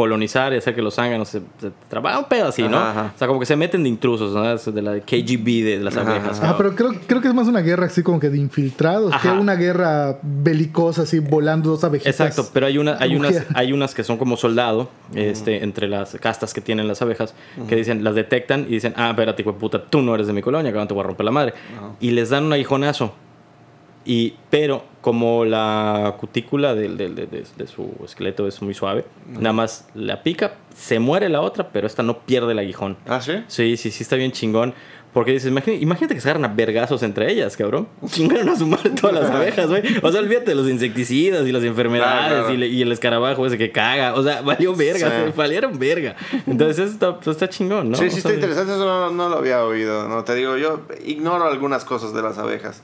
colonizar y hacer que los zánganos se, se trabajan un pedo así, ¿no? Ajá, ajá. O sea, como que se meten de intrusos, ¿no? Es de la KGB de las Ajá, abejas. Ah, pero creo, creo que es más una guerra así como que de infiltrados, que una guerra belicosa así volando dos abejitas. Exacto, pero hay, una, hay, unas, hay unas que son como soldado, este, entre las castas que tienen las abejas, que dicen, las detectan y dicen, ah, espérate, hijo de puta, tú no eres de mi colonia, que te voy a romper la madre. Y les dan un aguijonazo. Y, pero como la cutícula de, de- de su esqueleto es muy suave, nada más la pica, se muere la otra, pero esta no pierde el aguijón. ¿Ah, sí? Sí, sí, sí, está bien chingón. Porque dices, imagínate, imagínate que se agarran a vergazos entre ellas, cabrón. Chingaron a su madre todas las abejas, güey. O sea, olvídate de los insecticidas y las enfermedades Claro, claro. Y, le- y el escarabajo ese que caga. O sea, valió verga, Sí. sí, valieron verga. Entonces, eso está, pues, está chingón, ¿no? Sí, O sí, está interesante. Eso no, no lo había oído. No te digo, yo ignoro algunas cosas de las abejas.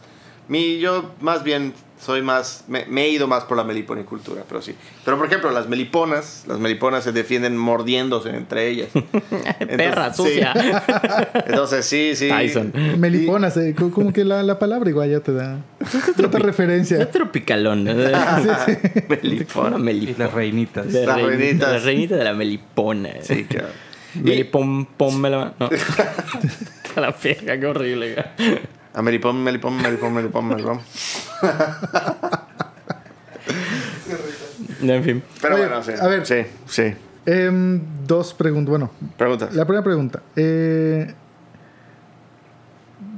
Mi, yo más bien soy más. Me, me he ido más por la meliponicultura, pero sí. Pero por ejemplo, las meliponas. Las meliponas se defienden mordiéndose entre ellas. Perra, sí. sucia. Entonces, sí, sí. Tyson. Meliponas, eh, co- como que la, la palabra igual ya te da otra referencia. Es tropicalón. ¿no? Melipona. Y Melipona. las reinitas. De Las rein- reinitas. La reinita de la melipona. Sí, claro. Melipom, pom, me la... No. A la verga, qué horrible. A melipón, melipón, melipón, melipón, melipón. En fin. Pero Oye, bueno, sí. a ver. Sí, sí. Em, dos preguntas. Bueno, Preguntas. la primera pregunta. eh,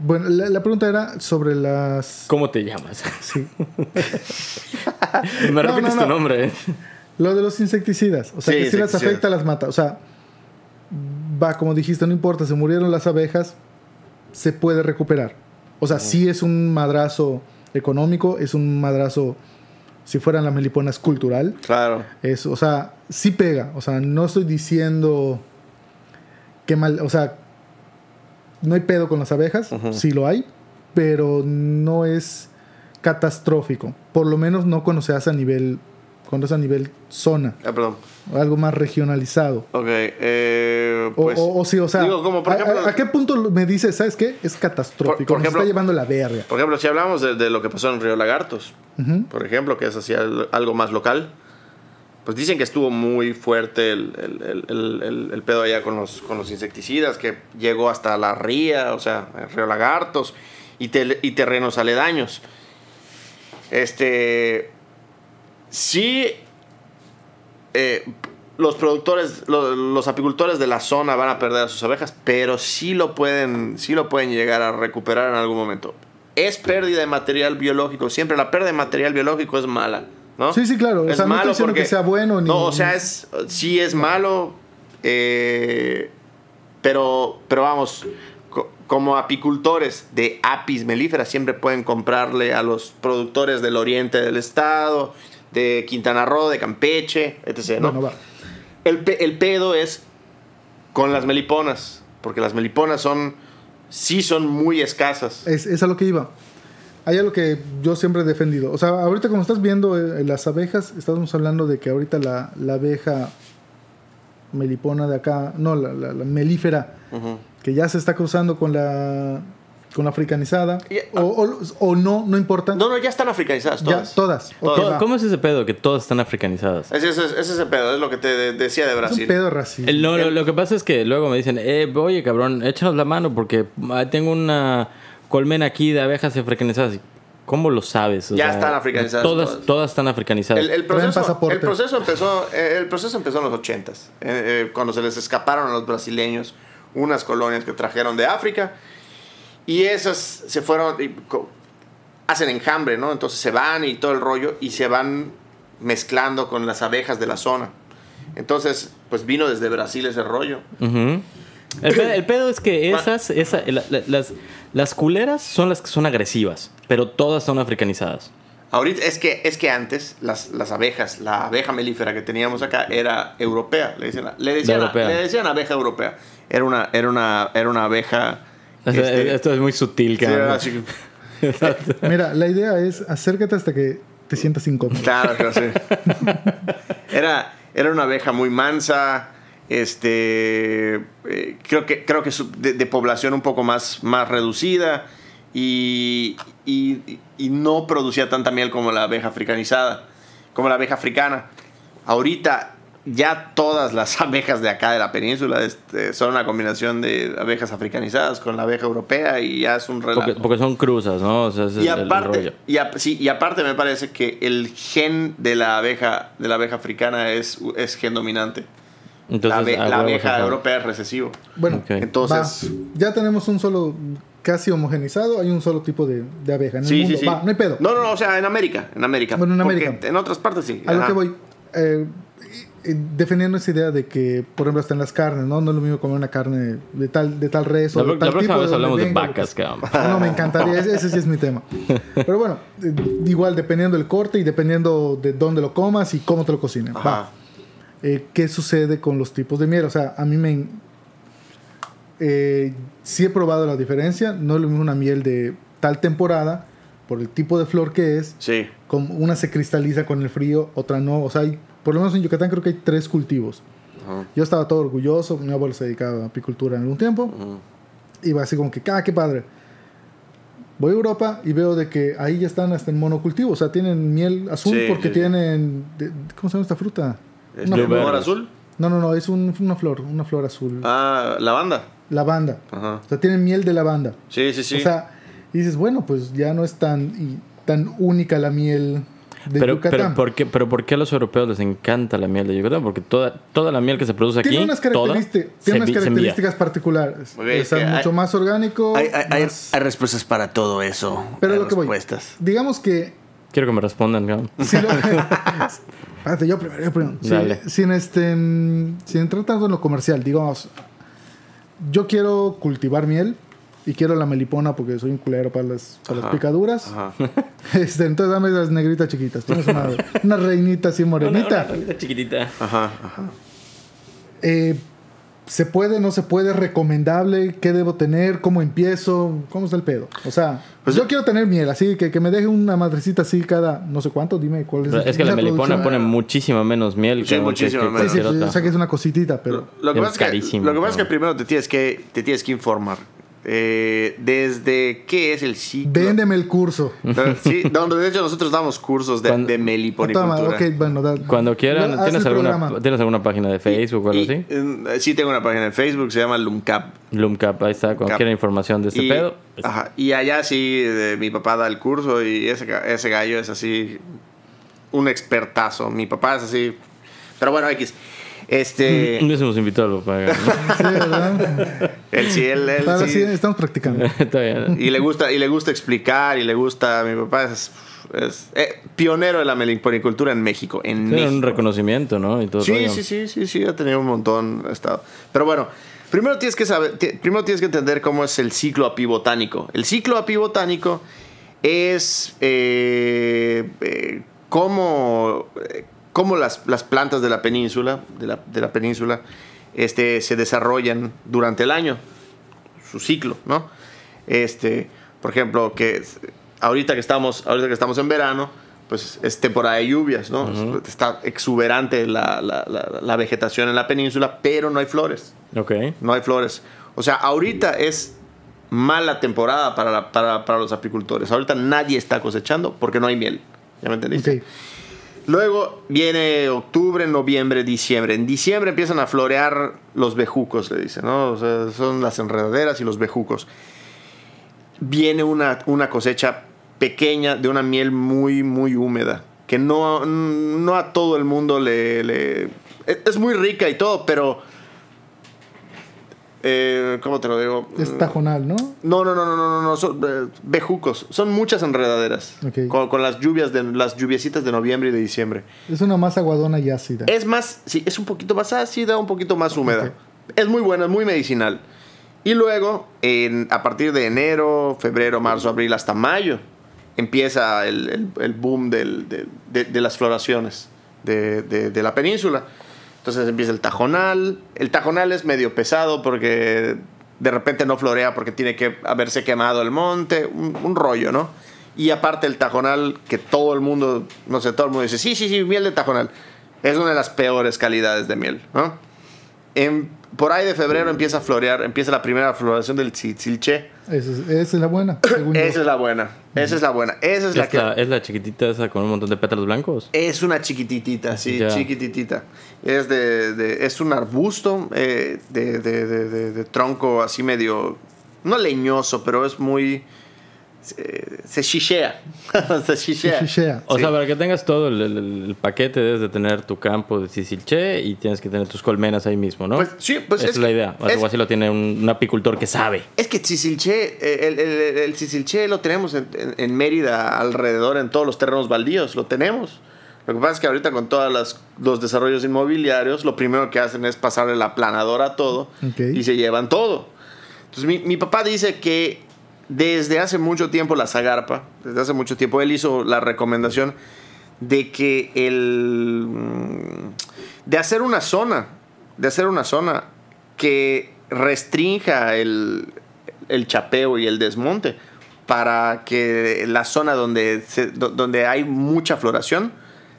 bueno, la, la pregunta era sobre las. ¿Cómo te llamas? Sí. Me No, repites no, tu no. nombre. ¿eh? Lo de los insecticidas. O sea, Sí, que si las afecta, las mata. O sea, va, como dijiste, no importa, se murieron las abejas, se puede recuperar. O sea, sí es un madrazo económico, es un madrazo, si fueran las meliponas, cultural. Claro. Es, o sea, sí pega. O sea, no estoy diciendo que mal. O sea, no hay pedo con las abejas, sí lo hay, pero no es catastrófico. Por lo menos no cuando se hace a nivel, cuando es a nivel zona, Ah, perdón. o algo más regionalizado. Ok. Eh, pues, o, o sí, o sea, digo, como por ¿a- ejemplo- a, a qué punto me dices, sabes qué? Es catastrófico, Por- ejemplo- está llevando la verga. Por ejemplo, si hablamos de, de lo que pasó en Río Lagartos, por ejemplo, que es así al- algo más local, pues dicen que estuvo muy fuerte el, el- el- el- pedo allá con los, con los insecticidas, que llegó hasta la ría, o sea, el Río Lagartos y terrenos aledaños. Este. Sí. eh, los productores, lo- los apicultores de la zona van a perder a sus abejas, pero sí lo pueden, sí lo pueden llegar a recuperar en algún momento. Es pérdida de material biológico. Siempre la pérdida de material biológico es mala, ¿no? Sí, sí, claro. O Es sea, no estoy malo porque- que sea bueno ni. No, o sea, es, sí es malo, eh, pero, pero vamos, co- como apicultores de apis melífera siempre pueden comprarle a los productores del oriente del estado, de Quintana Roo, de Campeche, etc. ¿no? Bueno, va. El, pe- el pedo es con las meliponas, porque las meliponas son, sí son muy escasas. Es, es a lo que iba. Hay algo que yo siempre he defendido. O sea, ahorita como estás viendo eh, las abejas, estamos hablando de que ahorita la, la abeja melipona de acá, no, la, la- la melífera, que ya se está cruzando con la con africanizada, Y- o, o- o no, no importa. No, no, ya están africanizadas ya, todas. todas. Ok, Todas. va. ¿Cómo es ese pedo? Que todas están africanizadas. Ese, ese- ese es el pedo, es lo que te de- decía de Es un Brasil. pedo racismo. El- no, lo, lo que pasa es que luego me dicen, eh, oye cabrón, échanos la mano porque ah, tengo una colmena aquí de abejas africanizadas. Cómo lo sabes? O Ya sea, están africanizadas Todas, todas. todas están africanizadas. El, el proceso, el, proceso empezó, eh, el proceso empezó en los 80 cuando se les escaparon a los brasileños unas colonias que trajeron de África y esas se fueron, y hacen enjambre, ¿no? Entonces se van y todo el rollo y se van mezclando con las abejas de la zona. Entonces, pues vino desde Brasil ese rollo. El, pedo, el pedo es que esas, esa- la- la- las, las culeras son las que son agresivas, pero todas son africanizadas. Ahorita es que, es que antes las, las abejas, la abeja melífera que teníamos acá era europea. Le decían, le decían, le decían abeja europea. Era una, era una, era una abeja. O sea, este, Esto es muy sutil, cabrón. así, Mira, la idea es acércate hasta que te sientas incómodo. claro, claro, sí. Era, era una abeja muy mansa. Este. eh, creo que, creo que de población un poco más, más reducida. Y, y, y no producía tanta miel como la abeja africanizada. Como la abeja africana. Ahorita ya todas las abejas de acá de la península este, son una combinación de abejas africanizadas con la abeja europea y ya es un relajo. Porque, porque son cruzas, ¿no? O sea, ese Y es el- el aparte, rollo. y, sí, y aparte me parece que el gen de la abeja, de la abeja africana es, es gen dominante. Entonces, la, abe- a la huevo, abeja europea es recesivo. Bueno. Entonces, va. ya tenemos un solo casi homogenizado, hay un solo tipo de, de abeja en el sí, mundo. sí, sí. Va, no hay pedo. No, no, no, o sea, en América, en América. Bueno, en Porque América. En otras partes sí. A lo que voy, eh, defendiendo esa idea de que, por ejemplo, hasta en las carnes, ¿no? No es lo mismo comer una carne de tal, de tal res o La, de la tal próxima tipo vez donde hablamos de venga, vacas, cabrón. No, me encantaría, ese, ese sí es mi tema. Pero bueno, eh, igual dependiendo del corte y dependiendo de dónde lo comas y cómo te lo cocinen. Ajá. Va. Eh, ¿Qué sucede con los tipos de miel? O sea, a mí me... Eh, sí he probado la diferencia. No es lo mismo una miel de tal temporada, por el tipo de flor que es. Sí. Como una se cristaliza con el frío, otra no. O sea, hay, por lo menos en Yucatán creo que hay tres cultivos. Ajá. Yo estaba todo orgulloso. Mi abuelo se dedicaba a apicultura en algún tiempo. Ujú. Iba así como que, ¡ah, qué padre! Voy a Europa y veo de que ahí ya están hasta en monocultivo. O sea, tienen miel azul Sí, porque sí, sí. tienen... de- ¿Cómo se llama esta fruta? ¿Es flor. azul? No, no, no. Es un- una flor. Una flor azul. Ah, lavanda. Lavanda. Ajá. O sea, tienen miel de lavanda. Sí, sí, sí. O sea, y dices, bueno, pues ya no es tan, y- tan única la miel de Pero, Yucatán. pero, ¿por qué, pero ¿por qué a los europeos les encanta la miel de Yucatán? Porque toda, toda la miel que se produce aquí, tiene unas, toda, características, tiene unas particulares. Sea, es que mucho hay- más orgánico. hay, hay- hay- más- hay respuestas para todo eso. pero Hay lo que voy. respuestas. Digamos que. Quiero que me respondan, cabrón. Si lo- Espérate, yo primero, yo primero. Si- Dale. sin, este, sin entrar tanto en lo comercial, digamos. Yo quiero cultivar miel y quiero la melipona porque soy un culero para las, para las picaduras. Ajá. Este, entonces dame las negritas chiquitas. Tienes una, una reinita así morenita. Una- una chiquitita. Ajá, ajá. Eh, ¿Se puede, no se puede? ¿Recomendable? ¿Qué debo tener? ¿Cómo empiezo? ¿Cómo está el pedo? O sea, Pues- yo quiero tener miel, así que, que me deje una madrecita así cada no sé cuánto. Dime cuál es. Es que la melipona pone muchísima menos miel Sí, que- muchísima que- que menos. Sí, sí, cualquier sí, otra. o sea que es una cositita, pero. Lo que Es pasa es que, carísimo, lo que, pasa es que primero te tienes que, te tienes que informar. Eh, desde qué es el ciclo. Véndeme el curso. Eh, Sí, donde de hecho nosotros damos cursos de, de Ah, toma, meliponicultura. bueno, da- Cuando quieran, ¿tienes alguna. ¿tienes alguna página de Facebook o algo Y, así? eh, sí, tengo una página en Facebook, se llama Lumcap. Loomcap, ahí está, Cap. quieran información de este y, pedo. ajá, y allá sí, de- mi papá da el curso y ese, ese gallo es así, un expertazo. Mi papá es así. Pero bueno, X. Este. No se nos invitó al papá. ¿no? Sí, ¿verdad? él sí, él, él Ahora sí. sí, estamos practicando. Está bien. Y le gusta, y le gusta explicar, y le gusta. Mi papá es, es, eh, pionero de la meliponicultura en México. En Tiene un reconocimiento, ¿no? Y todo el Sí, sí, sí, sí, sí, ha tenido un montón estado. Pero bueno, primero tienes que saber, primero tienes que entender cómo es el ciclo apibotánico. El ciclo apibotánico es eh, eh, cómo, eh, cómo las, las plantas de la península, de la, de la península, este, se desarrollan durante el año, su ciclo, ¿no? Este, por ejemplo, que ahorita que estamos, ahorita que estamos en verano, pues es temporada de lluvias, ¿no? Está exuberante la, la- la- la vegetación en la península, pero no hay flores, Ok. no hay flores. O sea, ahorita es mala temporada para, la- para, para los apicultores. Ahorita nadie está cosechando porque no hay miel. ¿Ya me entendiste? Ok. Luego viene octubre, noviembre, diciembre. En diciembre empiezan a florear los bejucos, le dicen, ¿no? O sea, son las enredaderas y los bejucos. Viene una, una cosecha pequeña de una miel muy, muy húmeda. Que no, no a todo el mundo le, es muy rica y todo, pero... eh, ¿Cómo te lo digo? Es tajonal, ¿no? No, no, no, no, no, no, son eh, bejucos. Son muchas enredaderas. Ok. Con, con las lluvias, de, las lluviecitas de noviembre y de diciembre. Es una masa aguadona y ácida. Es más, sí, es un poquito más ácida, un poquito más húmeda. Ok. Es muy buena, es muy medicinal. Y luego, en- a partir de enero, febrero, marzo, abril, hasta mayo, empieza el, el- el boom del- del- de, de las floraciones de- de la península. Entonces empieza el tajonal. El tajonal es medio pesado porque de repente no florea porque tiene que haberse quemado el monte. Un, rollo, ¿no? Y aparte el tajonal, que todo el mundo, no sé, todo el mundo dice, sí, sí, sí, miel de tajonal. Es una de las peores calidades de miel, ¿no? En- por ahí de febrero empieza a florear, empieza la primera floración del tzitzilche. Esa es, esa es la buena, según yo. Esa es la buena, esa es la buena, esa es la que... la, es la chiquitita esa con un montón de pétalos blancos. Es una chiquititita, sí, Ya. chiquititita. Es, de, de- es un arbusto eh, de, de- de- de- de tronco así medio, no leñoso, pero es muy... Se, se chichea. se chichea. Chichea. O Sí. sea, para que tengas todo el, el- el paquete debes de tener tu campo de Sicilche y tienes que tener tus colmenas ahí mismo, ¿no? Pues sí, pues Esa es es, la idea. es- Algo así lo tiene un, un apicultor que sabe. Es que Chisilche, eh, el, el, el Chisilche lo tenemos en, en- en Mérida, alrededor, en todos los terrenos baldíos, lo tenemos. Lo que pasa es que ahorita con todos los desarrollos inmobiliarios, lo primero que hacen es pasarle la planadora a todo y se llevan todo. Entonces mi, mi papá dice que desde hace mucho tiempo la Zagarpa, desde hace mucho tiempo, él hizo la recomendación de que el... mm, de hacer una zona, de hacer una zona que restrinja el, el chapeo y el desmonte para que la zona donde, se- do- donde hay mucha floración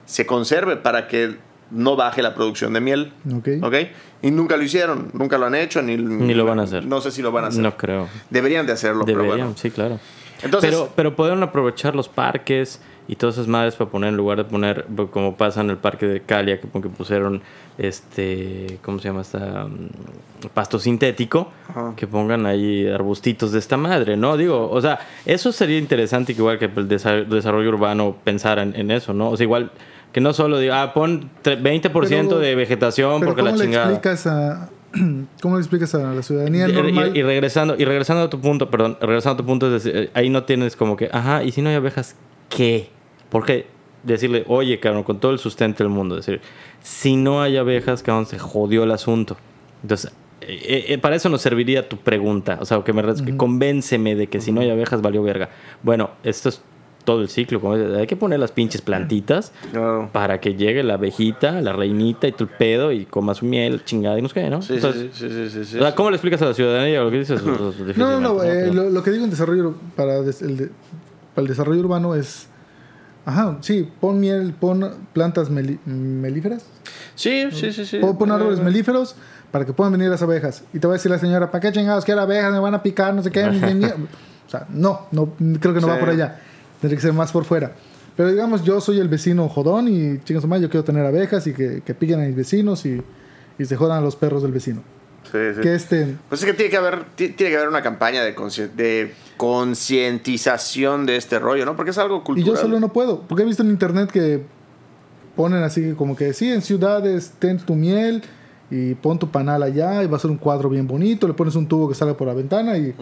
se conserve para que no baje la producción de miel. Ok. ¿Ok? Y nunca lo hicieron, nunca lo han hecho, ni, Ni lo van a hacer. No sé si lo van a hacer. No creo. Deberían de hacerlo, pero Deberían, bueno. sí, claro. Entonces, pero, pero pueden aprovechar los parques y todas esas madres para poner, en lugar de poner, como pasa en el parque de Calia, que, que pusieron, este, ¿cómo se llama esta? mm, Pasto sintético, Ajá. que pongan ahí arbustitos de esta madre, ¿no? Digo, o sea, eso sería interesante que igual que el desa- desarrollo urbano pensara en, en eso, ¿no? O sea, igual que no solo diga, ah, pon tre- 20% Pero- de vegetación porque ¿cómo la le chingada. explicas a cómo le explicas a la ciudadanía Y- y- normal? Y, regresando, y regresando a tu punto, perdón, regresando a tu punto, es decir, eh, ahí no tienes como que, ajá, y si no hay abejas, ¿qué? Porque decirle, oye, cabrón, con todo el sustento del mundo, decir, si no hay abejas, cabrón, se jodió el asunto. Entonces, eh, eh, para eso nos serviría tu pregunta, o sea, que me res- que convénceme de que si no hay abejas, valió verga. Bueno, esto es todo el ciclo, hay que poner las pinches plantitas para que llegue la abejita, la reinita y tu pedo y coma su miel, chingada y nos quede, ¿no? Sí, sí, Entonces, sí, sí, sí, sí, o sea, sí. ¿Cómo le explicas a la ciudadanía lo que dices? No, no, no. eh, lo, lo que digo en desarrollo para, des- el de- para el desarrollo urbano es. Ajá, sí, pon miel, pon plantas meli- melíferas. Sí, sí, sí, sí. Pon, pon árboles melíferos para que puedan venir las abejas. Y te va a decir la señora, ¿para qué chingados quiero abejas? Me van a picar, no sé qué. ni de miel". o sea, no, no, creo que no Sí. va por allá. Tendría que ser más por fuera. Pero digamos, yo soy el vecino jodón y chingas más, yo quiero tener abejas y que, que piquen a mis vecinos y, y se jodan a los perros del vecino. Sí, sí. Que este. Pues es que tiene que haber, ti- tiene que haber una campaña de, concientización de este rollo, ¿no? Porque es algo Y cultural. yo solo no puedo, porque he visto en internet que ponen así como que sí, en ciudades ten tu miel y pon tu panal allá y va a ser un cuadro bien bonito, le pones un tubo que salga por la ventana y,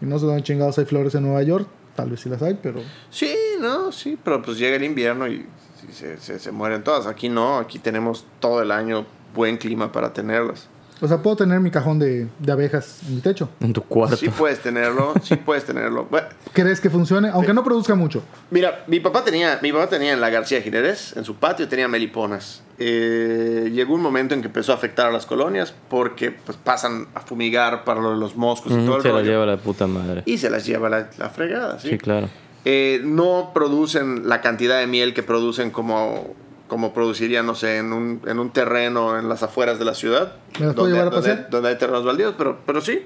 y no sé dónde chingados hay flores en Nueva York, tal vez sí las hay, pero Sí, no, sí, pero pues llega el invierno y, se, se- se mueren todas. Aquí no, aquí tenemos todo el año buen clima para tenerlas. O sea, puedo tener mi cajón de, de abejas en mi techo. En tu cuarto. Sí puedes tenerlo, sí puedes tenerlo. Bueno, ¿Crees que funcione? Aunque no produzca mucho. Mira, mi papá tenía, mi papá tenía en la García Jiménez, en su patio tenía meliponas. Eh, llegó un momento en que empezó a afectar a las colonias porque pues, pasan a fumigar para lo de los moscos y Ujú, todo el se la rollo. lleva la puta madre. Y se las lleva la, la fregada, ¿sí? Sí, claro. Eh, no producen la cantidad de miel que producen como, como producirían, no sé, en un, en un terreno en las afueras de la ciudad. ¿Me las puedo donde, llevar a donde- pasear? donde hay terrenos baldíos, pero, pero sí.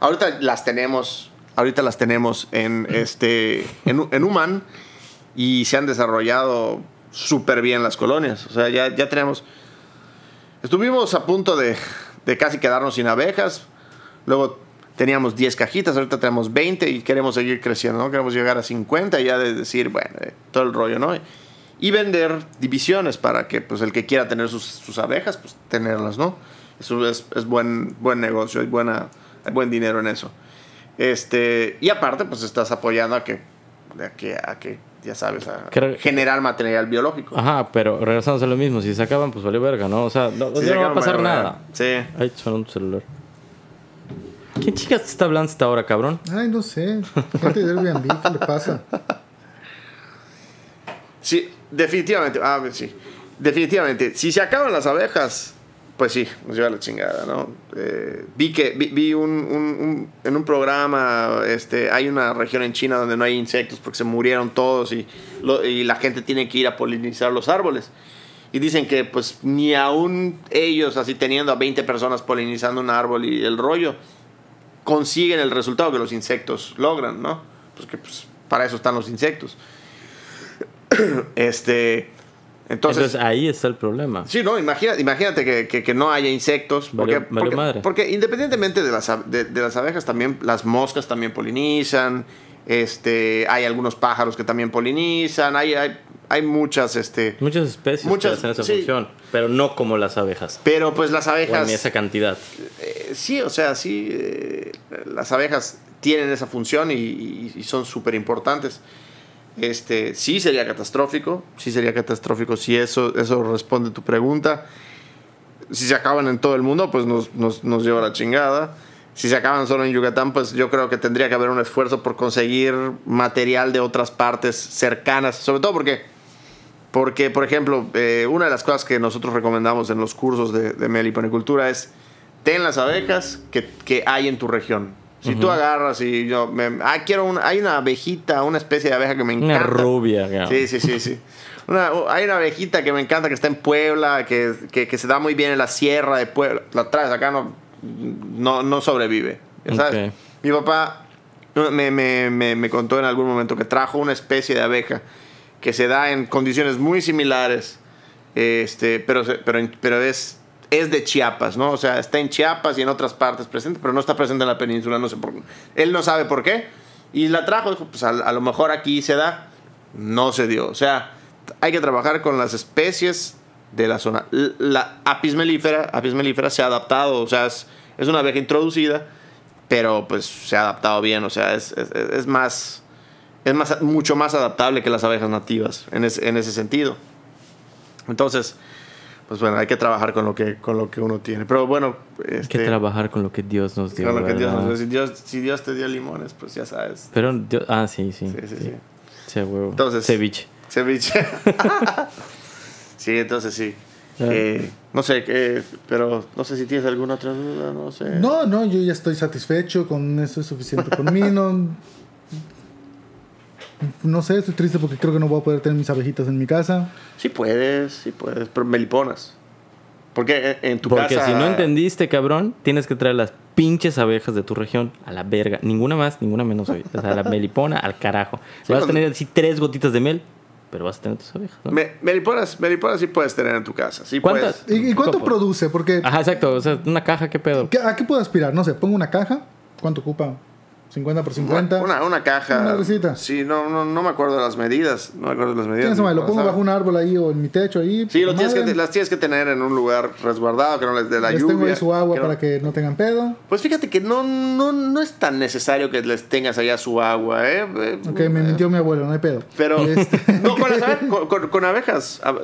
Ahorita las tenemos, ahorita las tenemos en, este, en, en Human y se han desarrollado súper bien las colonias. O sea, ya, ya tenemos... Estuvimos a punto de, de casi quedarnos sin abejas. Luego teníamos 10 cajitas, ahorita tenemos 20 y queremos seguir creciendo, ¿no? Queremos llegar a 50 y ya de decir, bueno, eh, todo el rollo, ¿no? Y vender divisiones para que pues el que quiera tener sus, sus abejas, pues tenerlas, ¿no? Eso es, es buen, buen negocio, hay, buena, hay buen dinero en eso. Este, y aparte, pues estás apoyando a que, a que, a que ya sabes, a Creo- generar material biológico. Ajá, pero regresamos a lo mismo. Si se acaban, pues vale verga, ¿no? O sea, no, no va a pasar nada. Sí. Ay, sonó tu celular. ¿Quién chicas te está hablando hasta ahora, cabrón? Ay, no sé. Gente de Airbnb, ¿qué le pasa? Sí, definitivamente. Ah, sí. Definitivamente. Si se acaban las abejas, pues sí, nos lleva la chingada, ¿no? Eh, vi que vi, vi un, un- en un programa, este, hay una región en China donde no hay insectos porque se murieron todos y, y la gente tiene que ir a polinizar los árboles. Y dicen que pues ni aún ellos, así teniendo a 20 personas polinizando un árbol y el rollo, consiguen el resultado que los insectos logran, ¿no? Porque pues para eso están los insectos. este, entonces, Entonces, ahí está el problema. sí, no, imagina- imagínate que, que- que no haya insectos, porque, porque, madre. porque independientemente de las, de, de las abejas también las moscas también polinizan, este, hay algunos pájaros que también polinizan, hay, hay, hay muchas, este, Muchas especies Muchas- que hacen esa sí. función, pero no como las abejas. pero pues las abejas en esa cantidad. Eh, sí, o sea, sí, eh, las abejas tienen esa función y, y- y son súper importantes. Este, sí sería catastrófico, sí sería catastrófico si eso, eso responde a tu pregunta. Si se acaban en todo el mundo, pues nos, nos, nos lleva la chingada. Si se acaban solo en Yucatán, pues yo creo que tendría que haber un esfuerzo por conseguir material de otras partes cercanas, sobre todo porque porque, por ejemplo, eh, una de las cosas que nosotros recomendamos en los cursos de, de meliponicultura es ten las abejas que, que hay en tu región. Si tú agarras y yo, me, ah, quiero una, hay una abejita, una especie de abeja que me encanta. Una rubia. Sí, sí, sí, sí. Una- hay una abejita que me encanta que está en Puebla, que, que, que se da muy bien en la sierra de Puebla. La traes acá, no, no, no sobrevive. ¿Sabes? Mi papá me, me, me, me contó en algún momento que trajo una especie de abeja que se da en condiciones muy similares, este, pero, pero, pero es, es de Chiapas, ¿no? O sea, está en Chiapas y en otras partes presente, pero no está presente en la península, no sé por Él no sabe por qué. Y la trajo, dijo, pues a, lo mejor aquí se da. No se dio. O sea, hay que trabajar con las especies de la zona. La apis mellifera, apis mellifera se ha adaptado, o sea, es, es una abeja introducida, pero pues se ha adaptado bien, o sea, es, es, es más, es más, mucho más adaptable que las abejas nativas en, ese- en ese sentido. Entonces, pues bueno, hay que trabajar con lo que, con lo que uno tiene. Pero bueno, Hay que este, trabajar con lo que Dios nos dio. con lo que Dios nos dio. Si Dios, si Dios te dio limones, pues ya sabes. Pero Dios- ah, sí, sí. Sí, sí, sí. Sí, huevo. Entonces- Ceviche. Ceviche. sí, entonces sí. Eh, no sé, eh, pero no sé si tienes alguna otra duda, no sé. No, no, yo ya estoy satisfecho, con eso es suficiente por mí. No, no sé, estoy triste porque creo que no voy a poder tener mis abejitas en mi casa. Sí puedes, sí puedes, pero meliponas. Porque en- en tu Porque casa... si no entendiste, cabrón, tienes que traer las pinches abejas de tu región a la verga. Ninguna más, ninguna menos hoy. O sea, la melipona al carajo. Sí, vas a tener así tres gotitas de mel, pero vas a tener tus abejas. ¿no? Me- meliponas, meliponas sí puedes tener en tu casa. Sí ¿Cuántas? puedes. ¿Y, y cuánto produce? Porque Ajá, exacto. O sea, una caja, ¿qué pedo? ¿qué- ¿a qué puedo aspirar? No sé, pongo una caja. ¿Cuánto ocupa? ¿50 por 50? Una, una caja. Una recita. Sí, no, no, no me acuerdo de las medidas. No me acuerdo de las medidas. ¿Quién sabe? Lo pongo bajo un árbol ahí o en mi techo ahí. Sí, lo tienes que, madre. las tienes que tener en un lugar resguardado, que no les dé la Les lluvia. tengo ahí su agua que no- para que no tengan pedo. Pues fíjate que no, no, no es tan necesario que les tengas allá su agua, ¿eh? Eh, Ok, me mintió mi abuelo, no hay pedo. Pero Este, no, con, las abe- con, con- con abejas, abe-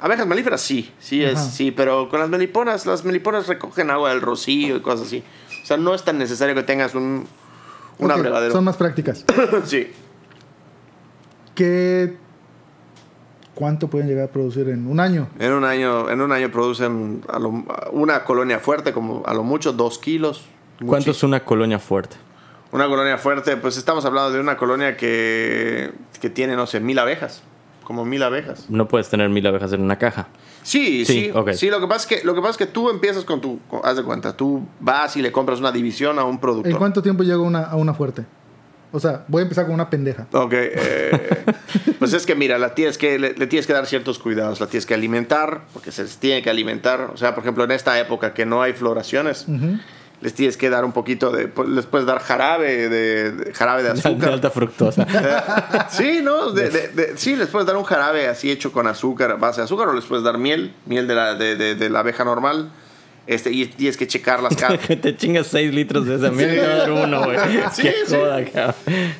abejas melíferas sí, sí es, Ajá. sí, pero con las meliponas, las meliponas recogen agua del rocío y cosas así. O sea, no es tan necesario que tengas un, Son más prácticas. sí. ¿Qué, ¿Cuánto pueden llegar a producir en un año? En un año, en un año producen a lo- una colonia fuerte, como a lo mucho dos kilos. ¿Cuánto es una colonia fuerte? Una colonia fuerte, pues estamos hablando de una colonia que, que tiene, no sé, mil abejas. Como mil abejas. No puedes tener mil abejas en una caja. Sí, Sí, sí. lo que, pasa es que, lo que pasa es que tú empiezas con tu. con- haz de cuenta, tú vas y le compras una división a un productor. ¿En cuánto tiempo llego a una, a una fuerte? O sea, voy a empezar con una pendeja. Ok, eh, pues es que mira, la tienes que, le, le tienes que dar ciertos cuidados, la tienes que alimentar, porque se les tiene que alimentar. O sea, por ejemplo, en esta época que no hay floraciones. Les tienes que dar un poquito de, pues, les puedes dar jarabe de, de- jarabe de De azúcar. alta fructosa. sí, ¿no? De- de- de- sí, les puedes dar un jarabe así hecho con azúcar, base de azúcar, o les puedes dar miel, miel de la, de, de- de la abeja normal. Este, y tienes que checarlas cada... que te chingas 6 litros de esa y te va a dar uno, güey. Sí, Qué sí. joda, cabrón.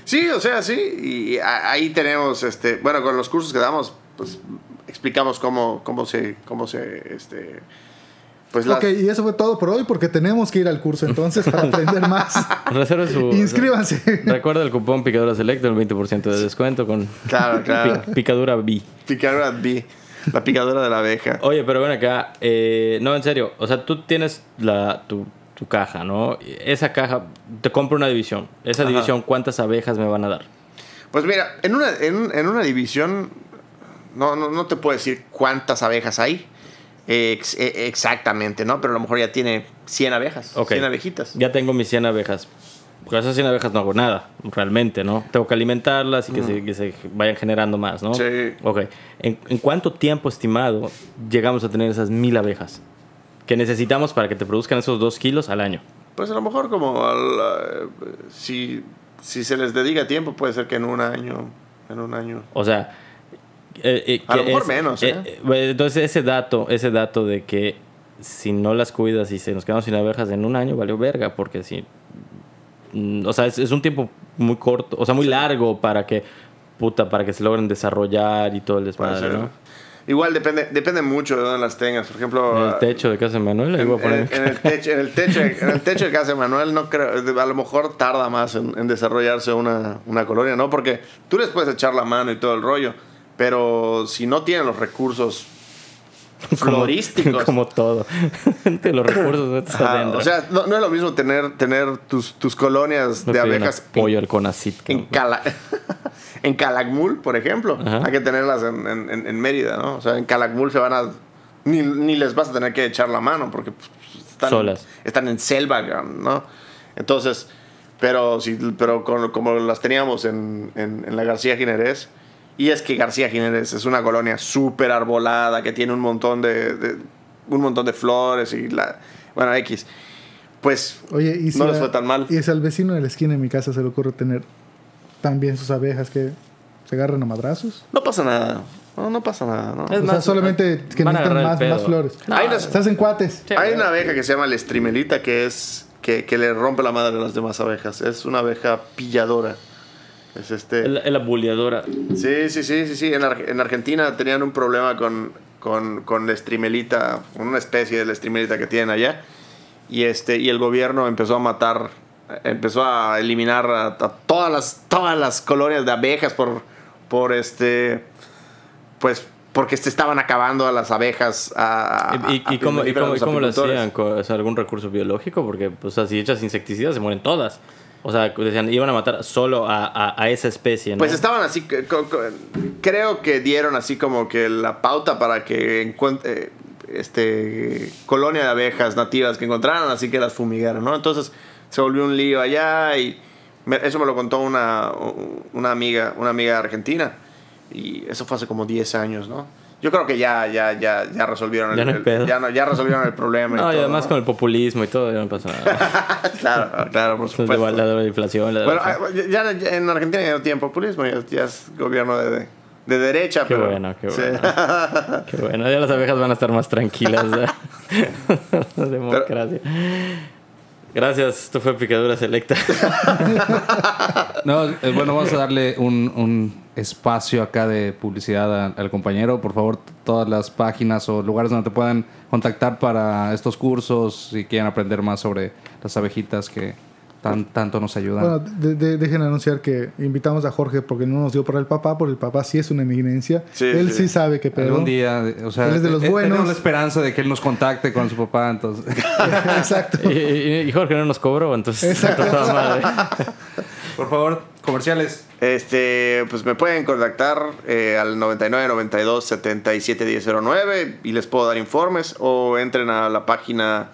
Sí, o sea, sí. Y ahí tenemos, este, bueno, con los cursos que damos, pues explicamos cómo, cómo se, cómo se, este, pues las- Ok, y eso fue todo por hoy porque tenemos que ir al curso entonces para aprender más. Reserva su. Inscríbanse. Recuerda el cupón Picadura Select, el 20% de descuento con Claro, claro. pi- Picadura B. Picadura B, la picadura de la abeja. Oye, pero ven acá. eh, no, en serio. O sea, tú tienes la, tu, tu caja, ¿no? Esa caja, te compro una división. Esa Ajá. división, ¿cuántas abejas me van a dar? Pues mira, en una, en, en una división, no, no, no te puedo decir cuántas abejas hay. Ex- eh, exactamente, ¿no? Pero a lo mejor ya tiene 100 abejas, Ok. 100 abejitas. Ya tengo mis 100 abejas. Con esas 100 abejas no hago nada, realmente, ¿no? Tengo que alimentarlas y que, se, que se vayan generando más, ¿no? Sí. Ok. ¿En, en cuánto tiempo estimado llegamos a tener esas mil abejas? Que necesitamos para que te produzcan esos 2 kilos al año. Pues a lo mejor como al, eh, si, si se les dedica tiempo, puede ser que en un año, en un año. O sea, eh, eh, A lo mejor menos, ¿eh? eh, eh, entonces ese dato, ese dato de que si no las cuidas y se nos quedamos sin abejas en un año, valió verga, porque si, mm, o sea, es, es un tiempo muy corto, o sea, muy largo para que, puta, para que se logren desarrollar y todo el desmadre. ¿no? Igual depende, depende mucho de dónde las tengas. Por ejemplo, En el techo de casa de Manuel, En, el techo, en el techo, en el techo de casa de Manuel, no creo, a lo mejor tarda más en, en desarrollarse una, una colonia, ¿no? Porque tú les puedes echar la mano y todo el rollo, pero si no tienen los recursos florísticos. Como todo. de los recursos metes Ajá, o sea, no, no es lo mismo tener, tener tus, tus colonias No de abejas apoyo al CONACIT. en. Cala- en Calakmul, por ejemplo. Ajá. Hay que tenerlas en, en- en- en Mérida, ¿no? O sea, en Calakmul se van a... Ni, ni les vas a tener que echar la mano porque pues, están, Solas. están en selva, ¿no? Entonces, pero, sí, pero con- como las teníamos en, en- en la García Ginerés, y es que García Ginerés es una colonia súper arbolada que tiene un montón de, de- un montón de flores y la... Bueno, X. Pues Oye, y si no les a- fue tan mal. Y si al vecino de la esquina de mi casa se le ocurre tener también sus abejas que se agarran a madrazos. No pasa nada. No, no pasa nada, ¿no? Es o sea, más, solamente que van a necesitan más, más flores. No, Hay unas- Se hacen cuates. Sí, Hay una abeja que se llama la estrimelita que es que, que le rompe la madre a las demás abejas. Es una abeja pilladora. Es este. Es la- buleadora. Sí, sí, sí, sí, sí. En, Ar- en Argentina tenían un problema con, con, con la estrimelita, con una especie de la estrimelita que tienen allá. Y este, y el gobierno empezó a matar, empezó a eliminar a, a todas las, todas las colonias de abejas por, por este, pues, porque se estaban acabando a las abejas. A, a- ¿Y, y, a- y cómo, y cómo- y cómo lo apicultores. hacían? ¿Con- o sea, ¿Algún recurso biológico? Porque, pues, o sea, si echas insecticidas, se mueren todas. O sea, decían, iban a matar solo a, a, esa especie, ¿no? Pues estaban así, creo que dieron así como que la pauta para que encuentre este colonia de abejas nativas que encontraran, así que las fumigaron, ¿no? Entonces se volvió un lío allá y eso me lo contó una, una amiga, una amiga argentina y eso fue hace como 10 años, ¿no? Yo creo que ya, ya, ya, ya resolvieron el, Ya no hay el- pedo. ya, no- ya resolvieron el problema. No, y todo, además ¿no? con el populismo y todo, ya no pasa nada. claro, claro, por supuesto. la, de inflación, la de- Bueno, ah, ya, ya en Argentina ya no tienen populismo, ya, ya es gobierno de, de, de derecha. Qué pero, bueno, qué sí. bueno. Qué bueno, ya las abejas van a estar más tranquilas. ¿eh? La democracia. Gracias, esto fue Picadura Selecta. No, eh, bueno, vamos a darle un, un espacio acá de publicidad a- al compañero. Por favor, todas las páginas o lugares donde te puedan contactar para estos cursos, si quieren aprender más sobre las abejitas que tan, tanto nos ayudan. Bueno, de- de- dejen anunciar que invitamos a Jorge porque no nos dio por el papá, porque el papá sí es una eminencia. Sí, Él sí, sí. sabe que pedo. Algún día, o sea, Él es de los buenos. tenemos la esperanza de que él nos contacte con su papá, entonces. Exacto. y, y- y Jorge no nos cobró, entonces está toda madre. Por favor, comerciales. Este, pues me pueden contactar eh, al 99 92 77 1009 y les puedo dar informes o entren a la página,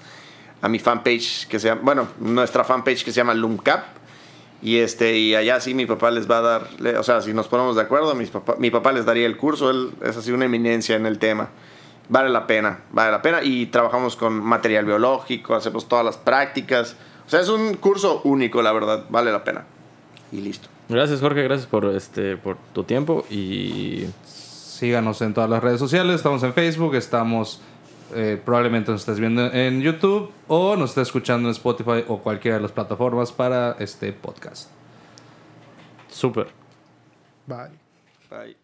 a mi fanpage que se llama, bueno, nuestra fanpage que se llama Loomcap. Y este, y allá sí mi papá les va a dar, o sea, si nos ponemos de acuerdo, mis papá, mi papá les daría el curso, él es así una eminencia en el tema. vale la pena, vale la pena. Y trabajamos con material biológico, hacemos todas las prácticas. O sea, es un curso único, la verdad, vale la pena. Y listo. Gracias, Jorge, gracias por, este, por tu tiempo y Síganos en todas las redes sociales. Estamos en Facebook, estamos. eh, probablemente nos estés viendo en YouTube o nos estés escuchando en Spotify o cualquiera de las plataformas para este podcast. súper. Bye. Bye.